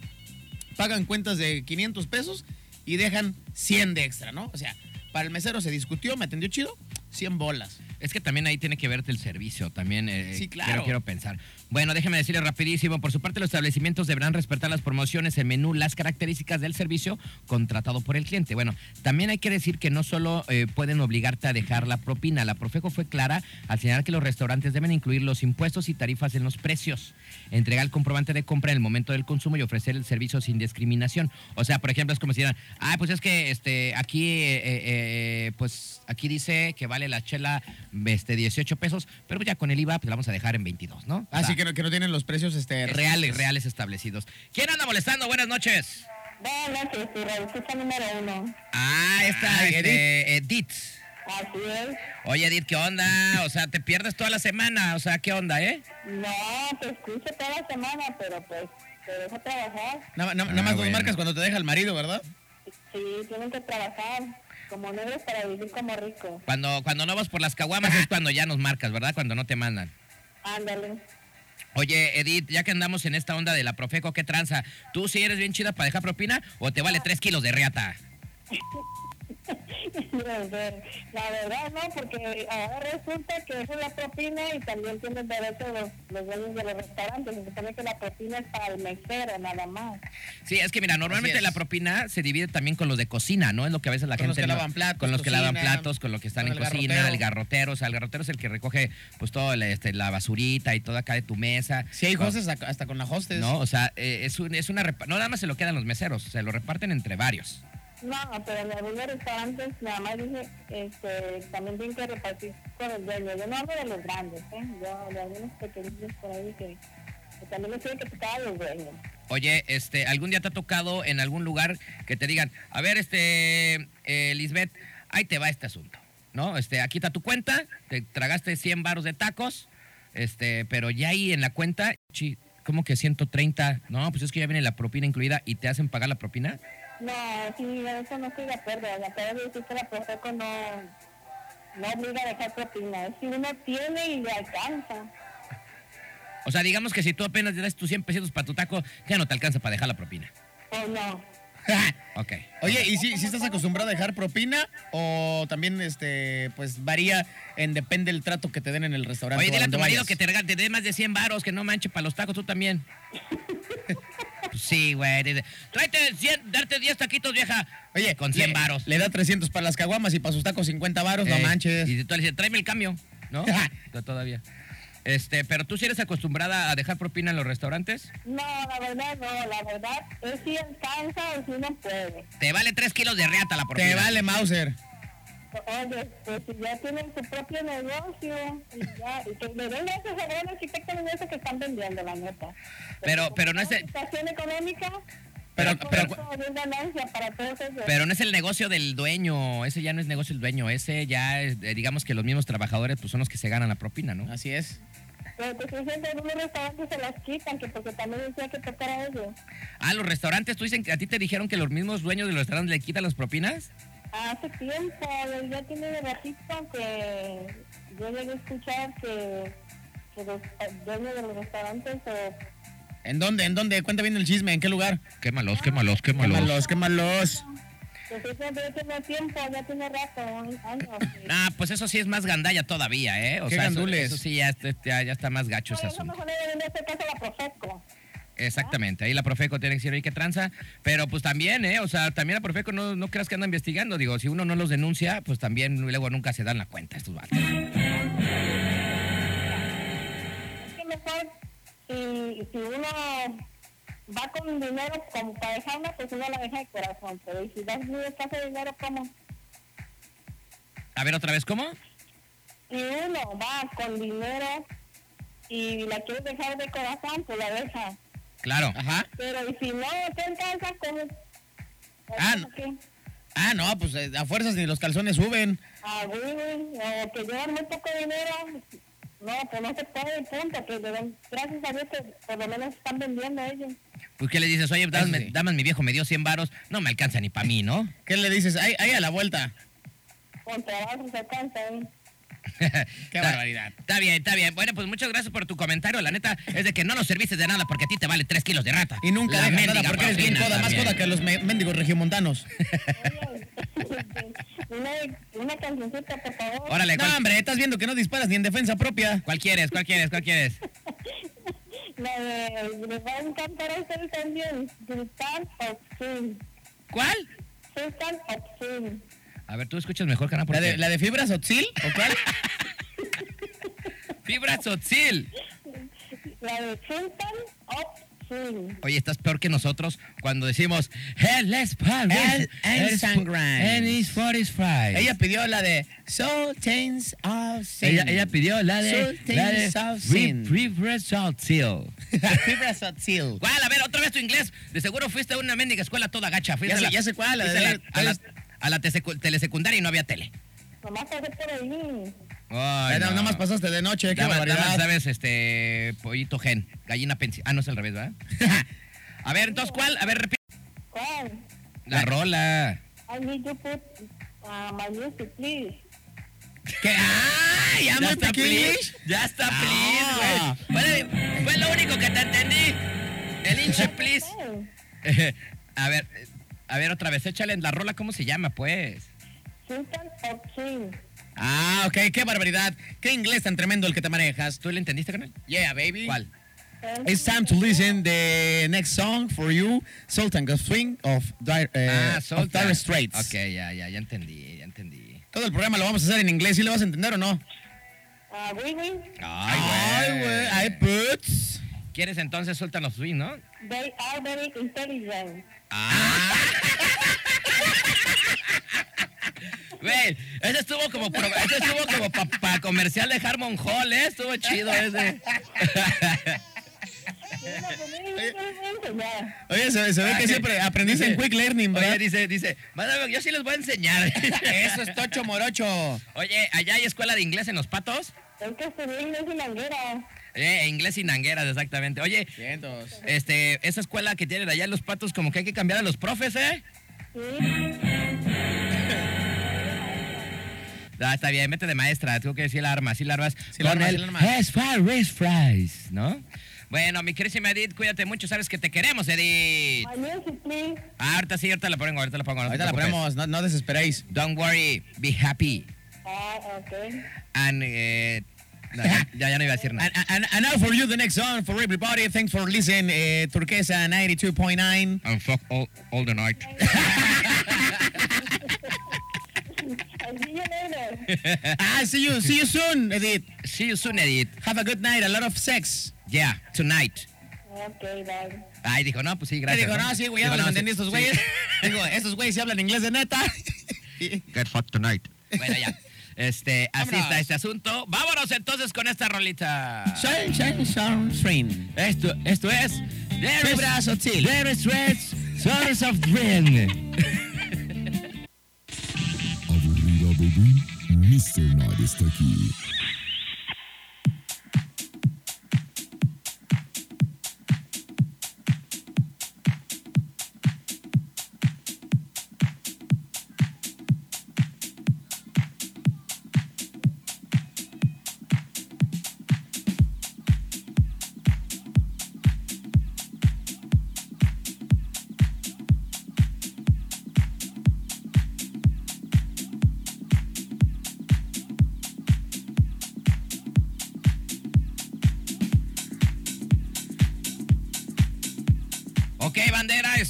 pagan cuentas de 500 pesos y dejan 100 de extra, ¿no? O sea, para el mesero se discutió, me atendió chido, 100 bolas. Es que también ahí tiene que verte el servicio, también eh, Sí, claro. quiero, quiero pensar. Bueno, déjeme decirle rapidísimo, por su parte los establecimientos deberán respetar las promociones, el menú, las características del servicio contratado por el cliente. Bueno, también hay que decir que no solo eh, pueden obligarte a dejar la propina, la Profeco fue clara al señalar que los restaurantes deben incluir los impuestos y tarifas en los precios, entregar el comprobante de compra en el momento del consumo y ofrecer el servicio sin discriminación. O sea, por ejemplo, es como si dijeran, ah, pues es que este, aquí, eh, pues aquí dice que vale la chela este, 18 pesos, pero ya con el IVA pues la vamos a dejar en 22, ¿no? Así que no, que no tienen los precios este, reales, reales establecidos. ¿Quién anda molestando? Buenas noches. Buenas noches, escucha número uno. Ah, esta, Ah, este, Edith. Así es. Oye, Edith, ¿qué onda? O sea, te pierdes toda la semana. O sea, ¿qué onda, eh? No, te escucho toda la semana, pero pues te dejo trabajar. Nada, nada- Ah, más dos bueno. marcas cuando te deja el marido, ¿verdad? Sí, tienen que trabajar como negros para vivir como ricos. Cuando, cuando no vas por las caguamas es cuando ya nos marcas, ¿verdad? Cuando no te mandan. Ándale. Oye, Edith, ya que andamos en esta onda de la Profeco, ¿qué tranza? ¿Tú sí eres bien chida para dejar propina o te vale tres kilos de riata? La verdad, no, porque ahora resulta que eso es la propina y también tienen derecho los, los dueños de los restaurantes. Se supone que la propina es para el mesero, nada más. Sí, es que mira, normalmente la propina se divide también con los de cocina, ¿no? Es lo que a veces la Con los gente que no- lavan platos, con los que lavan cocina, platos, con los que están en el cocina, garrotero. el garrotero, o sea, el garrotero es el que recoge pues todo la, este, la basurita y todo acá de tu mesa. Sí, hay hostes hasta, hasta con la hostes. No, o sea, eh, es, un- es una no nada más se lo quedan los meseros, se lo reparten entre varios. No, pero en algunos restaurantes nada más dice, este, también tienen que repartir con el dueño. Yo no hablo de los grandes, ¿eh? Yo de algunos pequeños por ahí que, también les tienen que tocar a los dueños. Oye, este, ¿algún día te ha tocado en algún lugar que te digan, a ver, este, eh, Lisbeth, ahí te va este asunto, ¿no? Este, aquí está tu cuenta, te tragaste 100 baros de tacos, este, pero ya ahí en la cuenta, chi, ¿cómo que 130? No, pues es que ya viene la propina incluida y te hacen pagar la propina. No, sí, eso no estoy de acuerdo. Acabo de decir que la Profeco no, no obliga a dejar propina. Es si uno tiene y le alcanza. O sea, digamos que si tú apenas le das tus 100 pesitos para tu taco, ya no te alcanza para dejar la propina. O no. Ok. Oye, ¿y si, si estás acostumbrado a dejar propina o también este pues varía en depende del trato que te den en el restaurante? Oye, dile a tu marido vayas? que te, te dé más de 100 varos, que no manche para los tacos, tú también. Sí, güey. dice, Tráete 100, darte 10 taquitos, vieja. Oye, con 100 le- varos. Le da 300 para las caguamas y para sus tacos 50 varos, no Eh, manches. Y tú le dices, tráeme el cambio, ¿no? No, Todavía. Este, pero tú sí eres acostumbrada a dejar propina en los restaurantes. No, la verdad no. La verdad es si alcanza o si uno puede. Te vale 3 kilos de reata la propina. Te vale Mauser. Oye, pues si ya tienen su propio negocio y ya, y que le den gracias a los arquitectos eso que están vendiendo, la neta. Pero- como pero no es de- situación económica, Pero- pero-. Pero no es el negocio del dueño, ese ya no es negocio del dueño, ese ya es, eh, digamos que los mismos trabajadores pues son los que se ganan la propina, ¿no? Así es. Pero en unos restaurantes se las quitan, que porque también decía que tocar a ellos. Ah, los restaurantes, tú dicen que a ti te dijeron que los mismos dueños de los restaurantes le quitan las propinas. Hace tiempo, ya tiene de ratito que yo llegué a escuchar que, que los eh, dueños de los restaurantes o ¿En dónde? ¿En dónde? Cuenta bien el chisme. ¿En qué lugar? Quémalos, quémalos, Qué quémalos. malos, qué malos. Pues eso ya tiene tiempo, ya tiene rato, sí. Ah, pues eso sí es más gandalla todavía, ¿eh? O ¿Qué sea, eso, gandules? eso sí ya, está- ya, ya está más gacho ese asunto. mejor de hacer caso la. Exactamente, ahí la Profeco tiene que decir, oye, qué tranza, pero pues también, ¿eh? O sea, también la Profeco no, no creas que anda investigando, digo, si uno no los denuncia, pues también luego nunca se dan la cuenta estos vatos. Es que mejor, si, si uno va con dinero como para dejarla, pues uno la deja de corazón. Pero ¿y si das muy escaso dinero, ¿cómo? A ver, otra vez, ¿cómo? Si uno va con dinero y la quieres dejar de corazón, pues la deja. Claro. Ajá. Pero ¿y si no te alcanza, ¿cómo? Ah, no. ¿Qué? Ah, no, pues eh, a fuerzas ni los calzones suben. Ah, güey, güey, o que llevan muy poco dinero. No, pues no se puede, punto. Que deben- gracias a Dios que por lo menos están vendiendo ellos. Pues, ¿qué le dices? Oye, dame, sí. dame, mi viejo me dio 100 varos. No me alcanza ni para mí, ¿no? ¿Qué le dices? Ahí, ahí a la vuelta. Con trabajo se alcanza, ¿eh? Qué Está- barbaridad. Está bien, está bien. Bueno, pues muchas gracias por tu comentario. La neta es de que no nos serviste de nada porque a ti te vale 3 kilos de rata. Y nunca La nada porque eres bien coda, más coda que los me- mendigos regiomontanos. una, una cancioncita, por favor. Órale, No, ¿cuál, hombre, estás viendo que no disparas ni en defensa propia. cuál quieres? ¿Cuál quieres? ¿Cuál quieres? La de, les va a encantar a ustedes también. Sultan of Swing. ¿Cuál? Sultan of Swing. A ver, tú escuchas mejor, Cana, ¿La de, ¿La de fibra sotzil? ¿O cuál? Fibra Tzotzil. La de. Oye, estás peor que nosotros cuando decimos Hell, let's party. Hell and Sangrind. And it's for his fries. Ella pidió la de Sultans of Sin. ella, ella pidió la de... Sultans of Sin. Fibra sotzil. ¿Cuál? A ver, otra vez tu inglés. De seguro fuiste a una mendiga escuela toda gacha. Fuiste Ya sé- ya sé cuál, la de- a la, a la- a la telesecundaria y no había tele. Nomás pasé por ahí. Ay, no, pasaste de noche, qué más barbaridad. sabes, este, pollito gen, gallina pensi. Ah, no es al revés, ¿verdad? a ver, entonces, ¿cuál? A ver, repite. ¿Cuál? La rola. I need you put uh, my music, please. ¿Qué? ¡Ah! ¿Ya, muy está, please. Ya está, Ah. please, güey. Fue, fue lo único que te entendí. El hinche, please. A ver, a ver, otra vez, échale la rola, ¿cómo se llama, pues? Sultan of Swing. Ah, ok, qué barbaridad. Qué inglés tan tremendo el que te manejas. ¿Tú le entendiste, canal? Yeah, baby. ¿Cuál? It's time to listen the next song for you, Sultan of Swing of Dire, eh, ah, of Sultan. Dire Straits. Ok, ya, ya, ya entendí, ya entendí. Todo el programa lo vamos a hacer en inglés, ¿sí le vas a entender o no? Ah, oui, oui. Ay, güey. Ay, puts. ¿Quieres entonces Sultan of Swing, no? They are very intelligent. Ah. Güey, ese estuvo como pro- ese estuvo como para comercial de Harmon Hall, ¿eh? Estuvo chido ese. Oye, se, se ve que siempre aprendiste en Quick Learning, ¿verdad? Oye, dice, dice, "Mándame, yo sí les voy a enseñar. Eso es tocho morocho. Oye, ¿allá hay escuela de inglés en Los Patos? Es que estudié inglés en Languera. Eh, inglés y nangueras, exactamente. Oye, Cientos. este, esa escuela que tienen allá en Los Patos, como que hay que cambiar a los profes, ¿eh? Sí. Ah, está bien, mete de maestra, tengo que decir la arma, sí la armas. Sí la con armas, el sí la armas. As far as fries, ¿no? Bueno, mi querísima Edith, cuídate mucho, sabes que te queremos, Edith. Ah, ahorita sí, ahorita la pongo, ahorita la pongo. no Ahorita la ponemos, no, no desesperéis. Don't worry, be happy. Ah, ok. And, eh, no, ya, ya, ya no iba a decir nada. And, and, and now for you, the next song for everybody. Thanks for listening, uh, Turquesa 92.9. And fuck all, all the night. I'll see you later. ah, see you, see you soon, Edith. See you soon, Edith. Have a good night, a lot of sex. Yeah, tonight. Ok, bye. Ay, dijo, no, pues sí, Te gracias. digo, no, sí, güey, ya Digo, no los sí, entendí estos sí. güeyes. Digo, estos güeyes sí hablan inglés de neta. Get fucked tonight. Bueno, ya. Este, así Vámonos. está este asunto. Vámonos entonces con esta rolita. Shine, shine, shine, shine. Esto, esto es Fibra Sotil. There Straits, Sons of Rain. Aburrida baby, Mr. Night está aquí.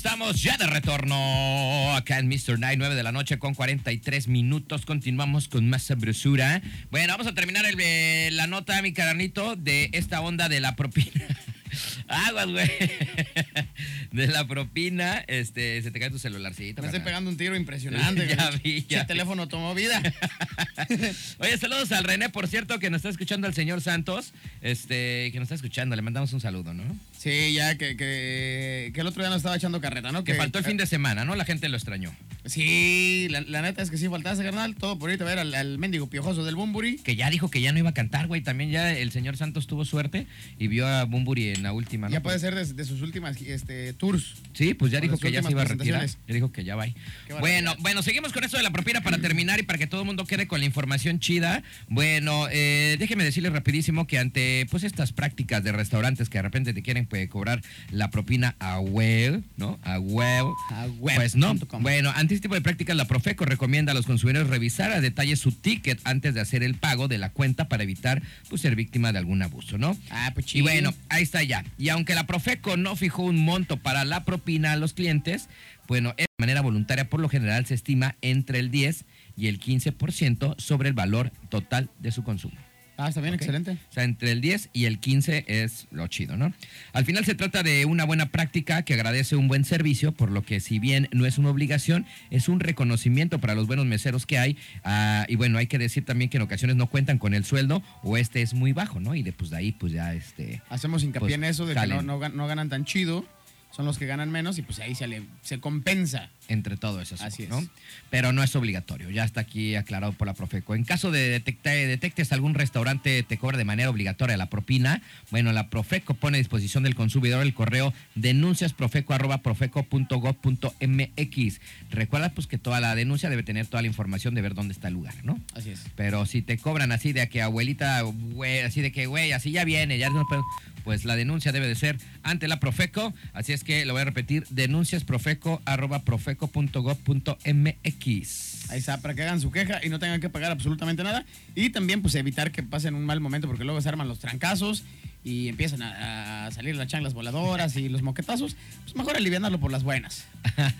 Estamos ya de retorno acá en Mr. Night, 9 de la noche con 43 minutos. Continuamos con más sabrosura. Bueno, vamos a terminar el, eh, la nota, mi carnito, de esta onda de la propina. Aguas, güey. De la propina, este, se te cae tu celularcito. Me estoy pegando un tiro impresionante. Ya vi, ya vi. teléfono tomó vida. Oye, saludos al René, por cierto, que nos está escuchando al señor Santos, este, que nos está escuchando. Le mandamos un saludo, ¿no? Sí, ya que, que, que el otro día nos estaba echando carreta, ¿no? Que faltó el fin de semana, ¿no? La gente lo extrañó. Sí, la, la neta es que sí faltaste, carnal. Todo por irte a ver al, al mendigo piojoso del Bumburi. Que ya dijo que ya no iba a cantar, güey. También ya el señor Santos tuvo suerte y vio a Bumburi en la última, ¿no? Ya puede ser de, de sus últimas este, tours. Sí, pues ya dijo que ya se iba a retirar. Ya dijo que ya va. Bueno, bueno, seguimos con esto de la propina para terminar y para que todo el mundo quede con la información chida. Bueno, eh, déjeme decirles rapidísimo que ante pues estas prácticas de restaurantes que de repente te quieren pues, cobrar la propina a web, ¿no? A web. A web Pues no. Bueno, ante este tipo de prácticas la Profeco recomienda a los consumidores revisar a detalle su ticket antes de hacer el pago de la cuenta para evitar pues ser víctima de algún abuso, ¿no? Ah, pues Y chido. bueno, ahí está ya. Y aunque la Profeco no fijó un monto para la propina a los clientes, bueno, de manera voluntaria por lo general se estima entre el 10 y el 15% sobre el valor total de su consumo. Ah, está bien, excelente. O sea, entre el 10 y el 15 es lo chido, ¿no? Al final se trata de una buena práctica que agradece un buen servicio, por lo que si bien no es una obligación, es un reconocimiento para los buenos meseros que hay. Ah, y bueno, hay que decir también que en ocasiones no cuentan con el sueldo o este es muy bajo, ¿no? Y de, pues, de ahí pues ya este... Hacemos hincapié Pues, en eso de que no, no ganan tan chido. Son los que ganan menos y pues ahí se, le, se compensa. entre todo eso. Así ¿no? es. Pero no es obligatorio, ya está aquí aclarado por la Profeco. En caso de detecta- detectes algún restaurante te cobra de manera obligatoria la propina, bueno, la Profeco pone a disposición del consumidor el correo denunciasprofeco.profeco.gov.mx. Recuerda pues que toda la denuncia debe tener toda la información de ver dónde está el lugar, ¿no? Así es. Pero si te cobran así de que abuelita, güey, así de que, güey, así ya viene, ya no pues la denuncia debe de ser ante la Profeco. Así es que lo voy a repetir, denunciasprofeco.profeco.gov.mx. Ahí está, para que hagan su queja y no tengan que pagar absolutamente nada. Y también, pues, evitar que pasen un mal momento, porque luego se arman los trancazos y empiezan a, a salir las changlas voladoras y los moquetazos. Pues mejor alivianarlo por las buenas.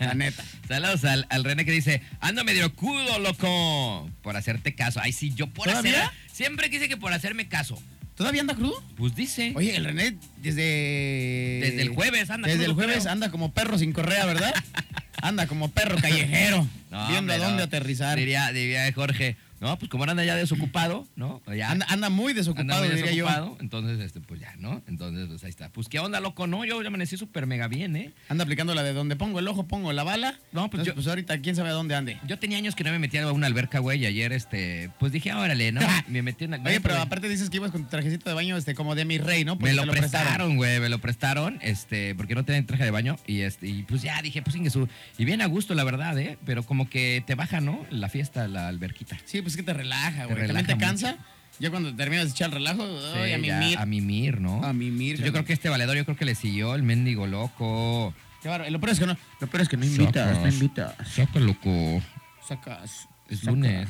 La neta. Saludos al, al René que dice, ando medio cudo, loco, por hacerte caso. Ay, sí, yo por ¿Todavía? hacer... Siempre quise que por hacerme caso. ¿Todavía anda crudo? Pues dice. Oye, el René desde... Desde el jueves anda Desde crudo, el jueves creo. anda como perro sin correa, ¿verdad? anda como perro callejero. No, viendo hombre, a dónde no. aterrizar. Diría, diría Jorge, no, pues como anda ya desocupado, ¿no? Ya. Anda, anda muy Anda desocupado, muy diría yo. desocupado, entonces, este, pues ya, ¿no? Entonces, pues ahí está. Pues, ¿qué onda, loco? No, yo ya amanecí súper mega bien, ¿eh? Anda aplicando la de donde pongo el ojo, pongo la bala. No, pues Entonces, yo- pues ahorita quién sabe a dónde ande. Yo tenía años que no me metía a una alberca, güey, y ayer, este, pues dije, órale, ¿no? Me metí en la Oye, pero aparte dices que ibas con tu trajecito de baño este, como de mi rey, ¿no? Porque Me lo, prestaron, güey, me lo prestaron, este, porque no tenía traje de baño, y este, y pues ya dije, pues su y bien a gusto, la verdad, ¿eh? Pero como que te baja, ¿no? La fiesta, la alberquita. Sí, pues que te relaja, güey. También te cansa. mucho. Ya cuando terminas de echar el relajo, a Sí, ya, mimir. A mimir, ¿no? A mimir, Yo creo que este valedor, yo creo que le siguió el mendigo loco. Qué bárbaro. Lo peor es que no, lo peor es que no invitas, no invitas. Saca, loco. Sacas. Es sacas. lunes.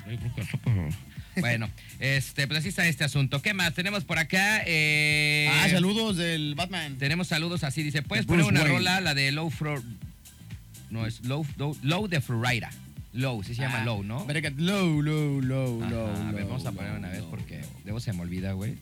Bueno, este, pues así está este asunto. ¿Qué más? Tenemos por acá. eh, Ah, saludos del Batman. Tenemos saludos así. Dice, ¿puedes poner una Wayne. rola, la de Low Fro... No, es Low, Low, Low de Florida. Low, sí se llama Ah, Low, ¿no? Low, low, low, Ajá, low. a ver, vamos a poner una vez porque luego se me olvida, güey.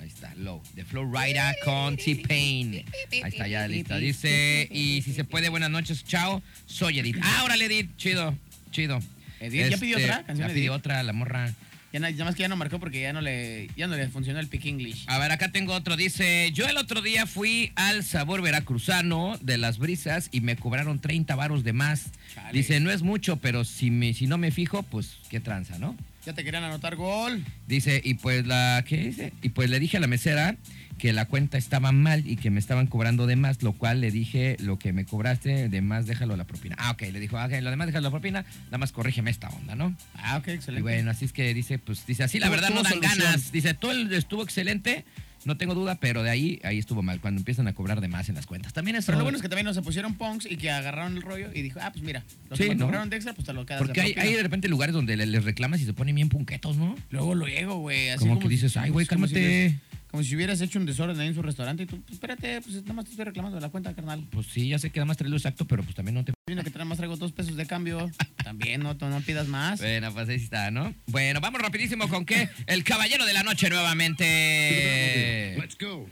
Ahí está, Low. De Florida con T-Pain. Ahí está ya lista. Dice, y si se puede, buenas noches, chao. Soy Edith. Ah, órale, Edith. Chido, chido. Edith, ¿ya pidió Este, otra canción, Ya pidió otra, la morra. Ya na- nada más que ya no marcó porque ya no le, ya no le funcionó el pick English. A ver, acá tengo otro. Dice, yo el otro día fui al sabor veracruzano de las brisas y me cobraron 30 varos de más. Chale. Dice, no es mucho, pero si, me, si no me fijo, pues qué tranza, ¿no? Ya te querían anotar gol. Dice, y pues la, ¿qué dice? Y pues le dije a la mesera que la cuenta estaba mal y que me estaban cobrando de más, lo cual le dije, lo que me cobraste de más, déjalo a la propina. Ah, ok, le dijo, ah, ok, lo demás déjalo a la propina, nada más corrígeme esta onda, ¿no? Ah, ok, Y excelente. bueno, así es que dice, pues dice, así la verdad no dan solución. ganas. Dice, todo estuvo excelente, no tengo duda, pero de ahí, ahí estuvo mal, cuando empiezan a cobrar de más en las cuentas. También eso... Pero lo bueno es que también nos se pusieron punks y que agarraron el rollo y dijo, ah, pues mira, los Sí, que me ¿no? cobraron de extra, pues te lo quedas Porque de hay, hay de repente lugares donde le- les reclamas y se ponen bien punquetos, ¿no? Luego, luego, güey. Así Como como que dices, ay, güey, si cálmate. hubieras- Como si hubieras hecho un desorden ahí en su restaurante y tú, pues, espérate, pues nada más te estoy reclamando de la cuenta, carnal. Pues sí, ya sé que nada más traerlo exacto, pero pues también no te... Vino que nada más traigo dos pesos de cambio. También, no, no pidas más. Bueno, pues ahí está, ¿no? Bueno, vamos rapidísimo con qué. El caballero de la noche nuevamente. Let's go.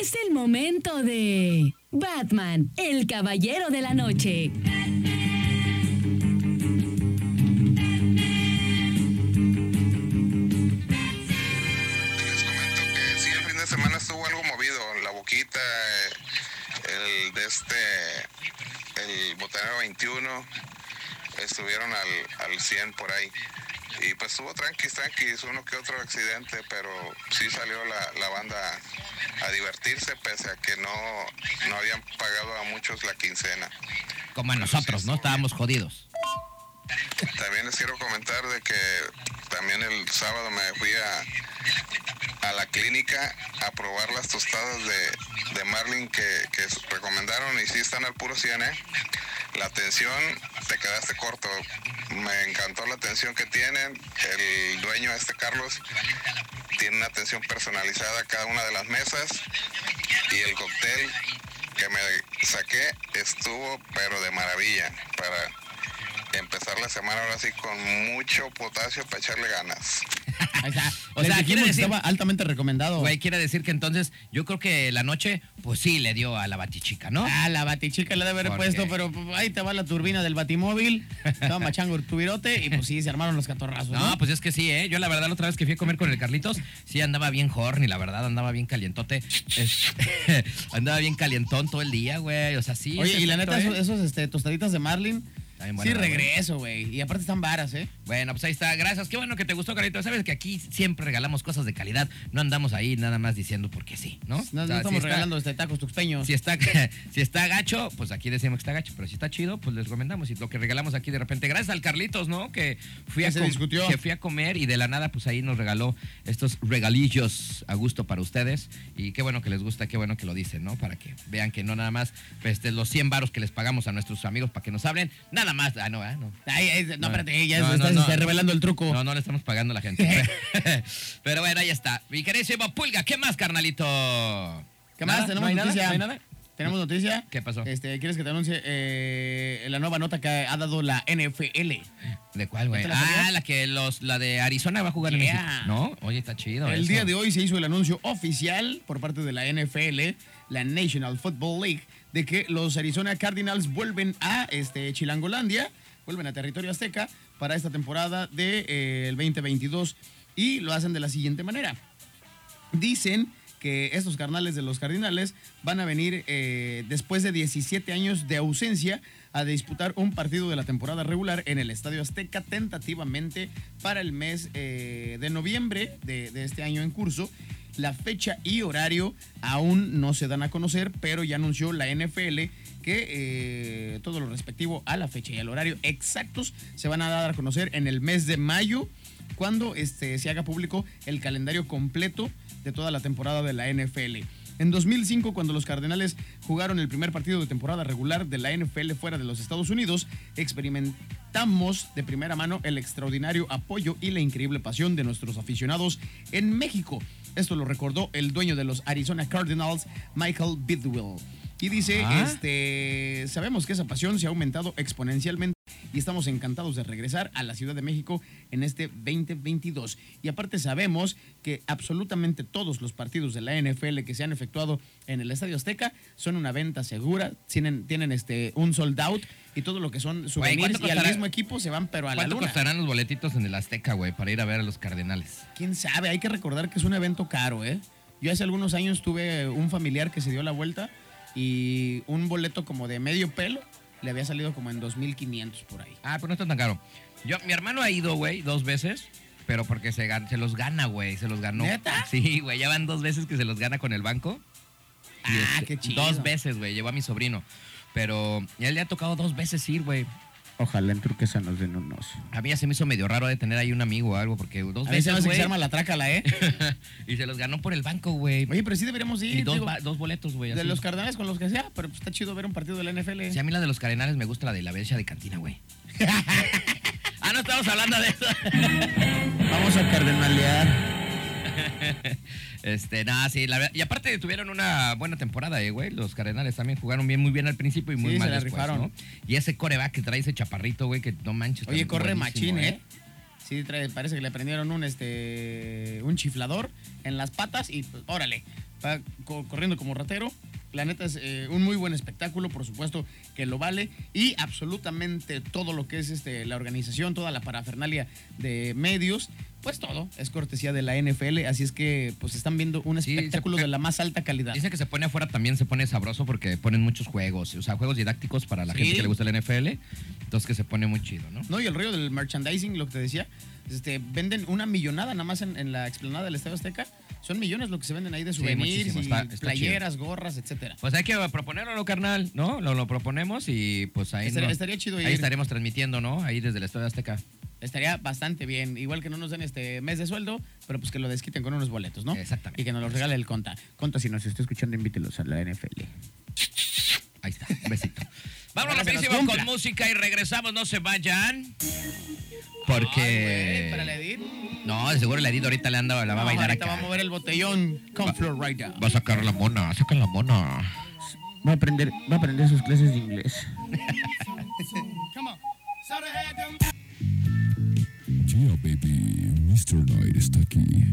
Es el momento de Batman, el caballero de la noche. De este, el botanero 21, estuvieron al, al 100 por ahí. Y pues estuvo tranqui, tranqui, uno que otro accidente, pero sí salió la, la banda a divertirse, pese a que no, no habían pagado a muchos la quincena. Como a nosotros, ¿no? Estábamos jodidos. También les quiero comentar de que también el sábado me fui a, a la clínica a probar las tostadas de, de Marlin que, que recomendaron y sí están al puro 100, ¿eh? La atención, te quedaste corto. Me encantó la atención que tienen. El dueño, este Carlos, tiene una atención personalizada a cada una de las mesas y el cóctel que me saqué estuvo pero de maravilla para empezar la semana ahora sí con mucho potasio para echarle ganas. O sea, quiere que decir- estaba altamente recomendado. Güey, quiere decir que entonces yo creo que la noche, pues sí, le dio a la batichica, ¿no? Ah, la batichica le debe haber ¿Por puesto, qué? pero pues, ahí te va la turbina del batimóvil. Estaba machango tu virote y pues sí, se armaron los catorrazos. No, ¿no? pues es que sí, ¿eh? Yo la verdad la otra vez que fui a comer con el Carlitos, sí andaba bien horny, la verdad, andaba bien calientote. Andaba bien calientón todo el día, güey. O sea, sí. Oye, y la neta, ¿eh? esos, esos, este, tostaditas de Marlin, sí regreso, güey. Y aparte están varas, ¿eh? Bueno, pues ahí está. Gracias. Qué bueno que te gustó, Carlitos. Sabes que aquí siempre regalamos cosas de calidad. No andamos ahí nada más diciendo porque sí, ¿no? No, O sea, no si estamos está- regalando este tacos tuxpeños. Si está, si está gacho, pues aquí decimos que está gacho, pero si está chido, pues les recomendamos. Y lo que regalamos aquí de repente, gracias al Carlitos, ¿no? Que fui, a se com- discutió. que fui a comer y de la nada, pues ahí nos regaló estos regalillos a gusto para ustedes. Y qué bueno que les gusta, qué bueno que lo dicen, ¿no? Para que vean que no nada más pues, este, los 100 varos que les pagamos a nuestros amigos para que nos hablen, nada más. Ah, no, ah, no. Ay, ay, no, espérate, ya No, está, se está revelando el truco. No, no le estamos pagando a la gente. Pero bueno, ahí está. Mi queridísimo Pulga, ¿qué más, carnalito? ¿Qué más? ¿Nada? Tenemos ¿No hay nada? noticia. ¿No hay nada? Tenemos noticia. ¿Qué pasó? Este, ¿Quieres que te anuncie eh, la nueva nota que ha dado la NFL? ¿De cuál, güey? ¿No te la Ah, la que los, la de Arizona va a jugar en. México. ¿No? Oye, está chido. El eso. día de hoy se hizo el anuncio oficial por parte de la NFL, la National Football League, de que los Arizona Cardinals vuelven a este, Chilangolandia, vuelven a territorio azteca para esta temporada del de, eh, el 2022 y lo hacen de la siguiente manera. Dicen que estos carnales de los Cardinales van a venir eh, después de 17 años de ausencia a disputar un partido de la temporada regular en el Estadio Azteca tentativamente para el mes eh, de noviembre de este año en curso. La fecha y horario aún no se dan a conocer, pero ya anunció la NFL que eh, todo lo respectivo a la fecha y al horario exactos se van a dar a conocer en el mes de mayo cuando este, se haga público el calendario completo de toda la temporada de la NFL. En 2005, cuando los Cardenales jugaron el primer partido de temporada regular de la NFL fuera de los Estados Unidos, experimentamos de primera mano el extraordinario apoyo y la increíble pasión de nuestros aficionados en México. Esto lo recordó el dueño de los Arizona Cardinals, Michael Bidwell. Y dice, Ah. este, sabemos que esa pasión se ha aumentado exponencialmente y estamos encantados de regresar a la Ciudad de México en este 2022. Y aparte sabemos que absolutamente todos los partidos de la NFL que se han efectuado en el Estadio Azteca son una venta segura, tienen, tienen este, un sold out y todo lo que son souvenirs ¿cuánto y al mismo equipo se van pero a la ¿Cuánto costarán los boletitos en el Azteca, güey, para ir a ver a los Cardenales? ¿Quién sabe? Hay que recordar que es un evento caro, ¿eh? Yo hace algunos años tuve un familiar que se dio la vuelta y un boleto como de medio pelo le había salido como en 2.500 por ahí. Ah, pero no está tan caro. Yo, mi hermano ha ido, güey, dos veces, pero porque se, gan- se los gana, güey, se los ganó. ¿Neta? Sí, güey, ya van dos veces que se los gana con el banco. Ah, este, qué chido. Dos veces, güey, llevó a mi sobrino. Pero ya le ha tocado dos veces ir, güey. Ojalá en Turquesa nos den unos. A mí ya se me hizo medio raro de tener ahí un amigo o algo, porque dos A veces se veces, arma la trácala, ¿eh? y se los ganó por el banco, güey. Oye, pero sí deberíamos ir. Y dos, digo, ba- dos boletos, güey. de así. los cardenales con los que sea, pero pues está chido ver un partido de la NFL. Sí, a mí la de los Cardenales me gusta la de la bella de cantina, güey. ah, no estamos hablando de eso. Vamos a cardenalear. Este, nada, sí, la verdad. Y aparte tuvieron una buena temporada, eh, güey. Los Cardenales también jugaron bien, muy bien al principio y muy Sí, mal se la después, rifaron. ¿no? Y ese coreback que trae ese chaparrito, güey, que no manches. Oye, corre machín, ¿eh? Sí, trae- parece que le prendieron un este un chiflador en las patas y pues, órale. va co- corriendo como ratero. La neta es eh, un muy buen espectáculo, por supuesto que lo vale. Y absolutamente todo lo que es este, la organización, toda la parafernalia de medios, pues todo es cortesía de la NFL. Así es que pues están viendo un Sí, espectáculo se- de la más alta calidad. Dice que se pone afuera también se pone sabroso porque ponen muchos juegos, o sea, juegos didácticos para la Sí. gente que le gusta el NFL. Entonces que se pone muy chido, ¿no? No, y el rollo del merchandising, lo que te decía, este, venden una millonada nada más en, en la explanada del Estadio Azteca. Son millones lo que se venden ahí de souvenirs muchísimo, y está- está playeras, gorras, etcétera. Pues hay que proponerlo, ¿no, carnal? ¿No? Lo, lo proponemos y pues ahí, Estaría- chido ahí ir. estaremos transmitiendo, ¿no? Ahí desde el Estadio Azteca. Estaría bastante bien. Igual que no nos den este mes de sueldo, pero pues que lo desquiten con unos boletos, ¿no? Exactamente. Y que nos los regale el Conta. Conta, si nos está escuchando, invítelos a la NFL. Ahí está, un besito. Vamos Ojalá se nos rapidísimo con música y regresamos, no se vayan. Ay, Porque... güey, para la Edith. no, seguro el Edith ahorita le anda, la va a bailar ahorita acá. va a mover el botellón con Florida. Va a sacar la mona, saca la mona. Va a aprender, va a aprender sus clases de inglés. Yeah, baby, Mr. Knight está aquí.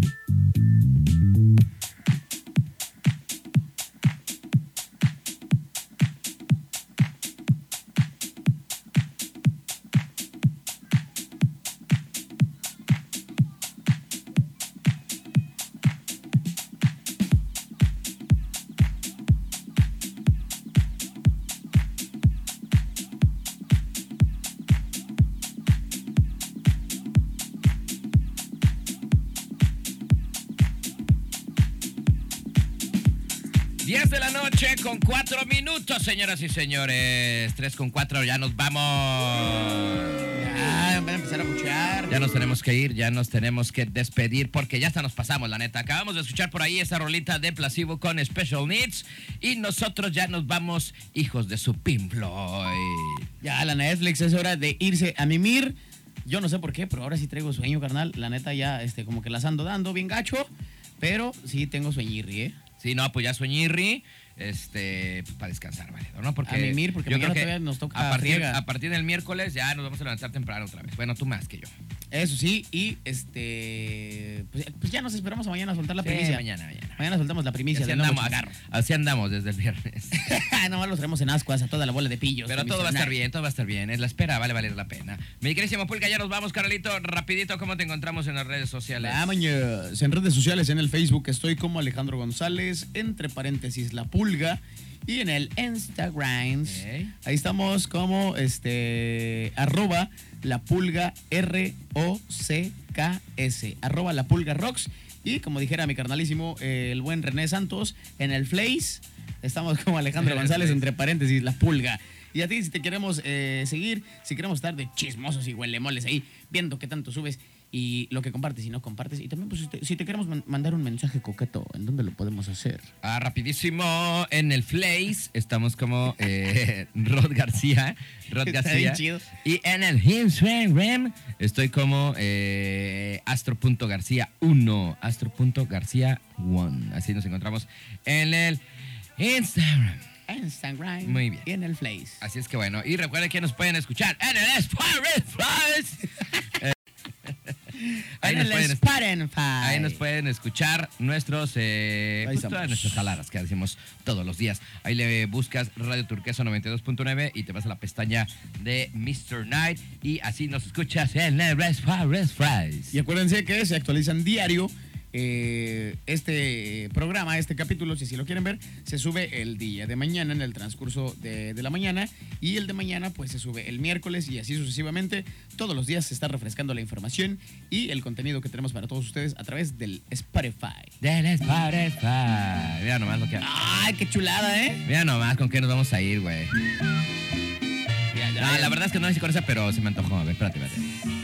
Con cuatro minutos, señoras y señores. Tres con cuatro, ya nos vamos. Ya, van a empezar a buchear. Ya nos tenemos que ir, ya nos tenemos que despedir porque ya hasta nos pasamos, la neta. Acabamos de escuchar por ahí esa rolita de Placebo con Special Needs y nosotros ya nos vamos, hijos de su Pink Floyd. Ya, la Netflix es hora de irse a mimir. Yo no sé por qué, pero ahora sí traigo sueño, carnal. La neta ya, este, como que las ando dando bien gacho. Pero sí tengo sueñirri, ¿eh? Sí, no, pues ya sueñirri, este, pues para descansar, ¿vale? ¿no? Porque A mimir, porque yo mañana creo que todavía nos toca a partir, a partir del miércoles ya nos vamos a levantar temprano otra vez. Bueno, tú más que yo. Eso sí, y este. Pues, pues ya nos esperamos a mañana a soltar la Sí, primicia. mañana, mañana. Mañana soltamos la primicia Así del andamos, así andamos desde el viernes. Nomás los traemos en ascuas a toda la bola de pillos. Pero todo va a estar bien, todo va a estar bien. Es la espera, vale valer la pena. Mi querísimo Pulga, ya nos vamos, Carolito. Rapidito, ¿cómo te encontramos en las redes sociales? Vámonos. En redes sociales, en el Facebook, estoy como Alejandro González, entre paréntesis, La Pulga. Y en el Instagram, ahí estamos como este arroba la pulga R O C K S, arroba la pulga rocks. Y como dijera mi carnalísimo, eh, el buen René Santos, en el Face, estamos como Alejandro González, entre paréntesis, la pulga. Y a ti, si te queremos eh, seguir, si queremos estar de chismosos y huelemoles ahí, viendo qué tanto subes y lo que compartes y no compartes. Y también, pues, si te, si te queremos man- mandar un mensaje coqueto, ¿en dónde lo podemos hacer? Ah, rapidísimo, en el Face estamos como eh, Rod García. Rod Está García. bien chido. Y en el Instagram estoy como eh, astro.garcía1. Astro.garcía1. Así nos encontramos en el Instagram. Instagram. Muy bien. Y en el Face. Así es que bueno, y recuerden que nos pueden escuchar en el Spotify. Ahí, nos pueden, Spotify. ahí nos pueden escuchar nuestros eh, pues, todas nuestras jaladas que hacemos todos los días. Ahí le buscas Radio Turquesa 92.9 y te vas a la pestaña de Mr. Night y así nos escuchas en el Spotify. Y acuérdense que se actualizan diario. Eh, este programa, este capítulo, si así lo quieren ver, se sube el día de mañana, en el transcurso de, de la mañana, y el de mañana pues se sube el miércoles y así sucesivamente. Todos los días se está refrescando la información y el contenido que tenemos para todos ustedes a través del Spotify. Del Spotify. Mira nomás lo que... ¡Ay, qué chulada, eh! Mira nomás con qué nos vamos a ir, güey. No, la verdad es que no hice con esa, pero se me antojó. A ver, espérate, espérate.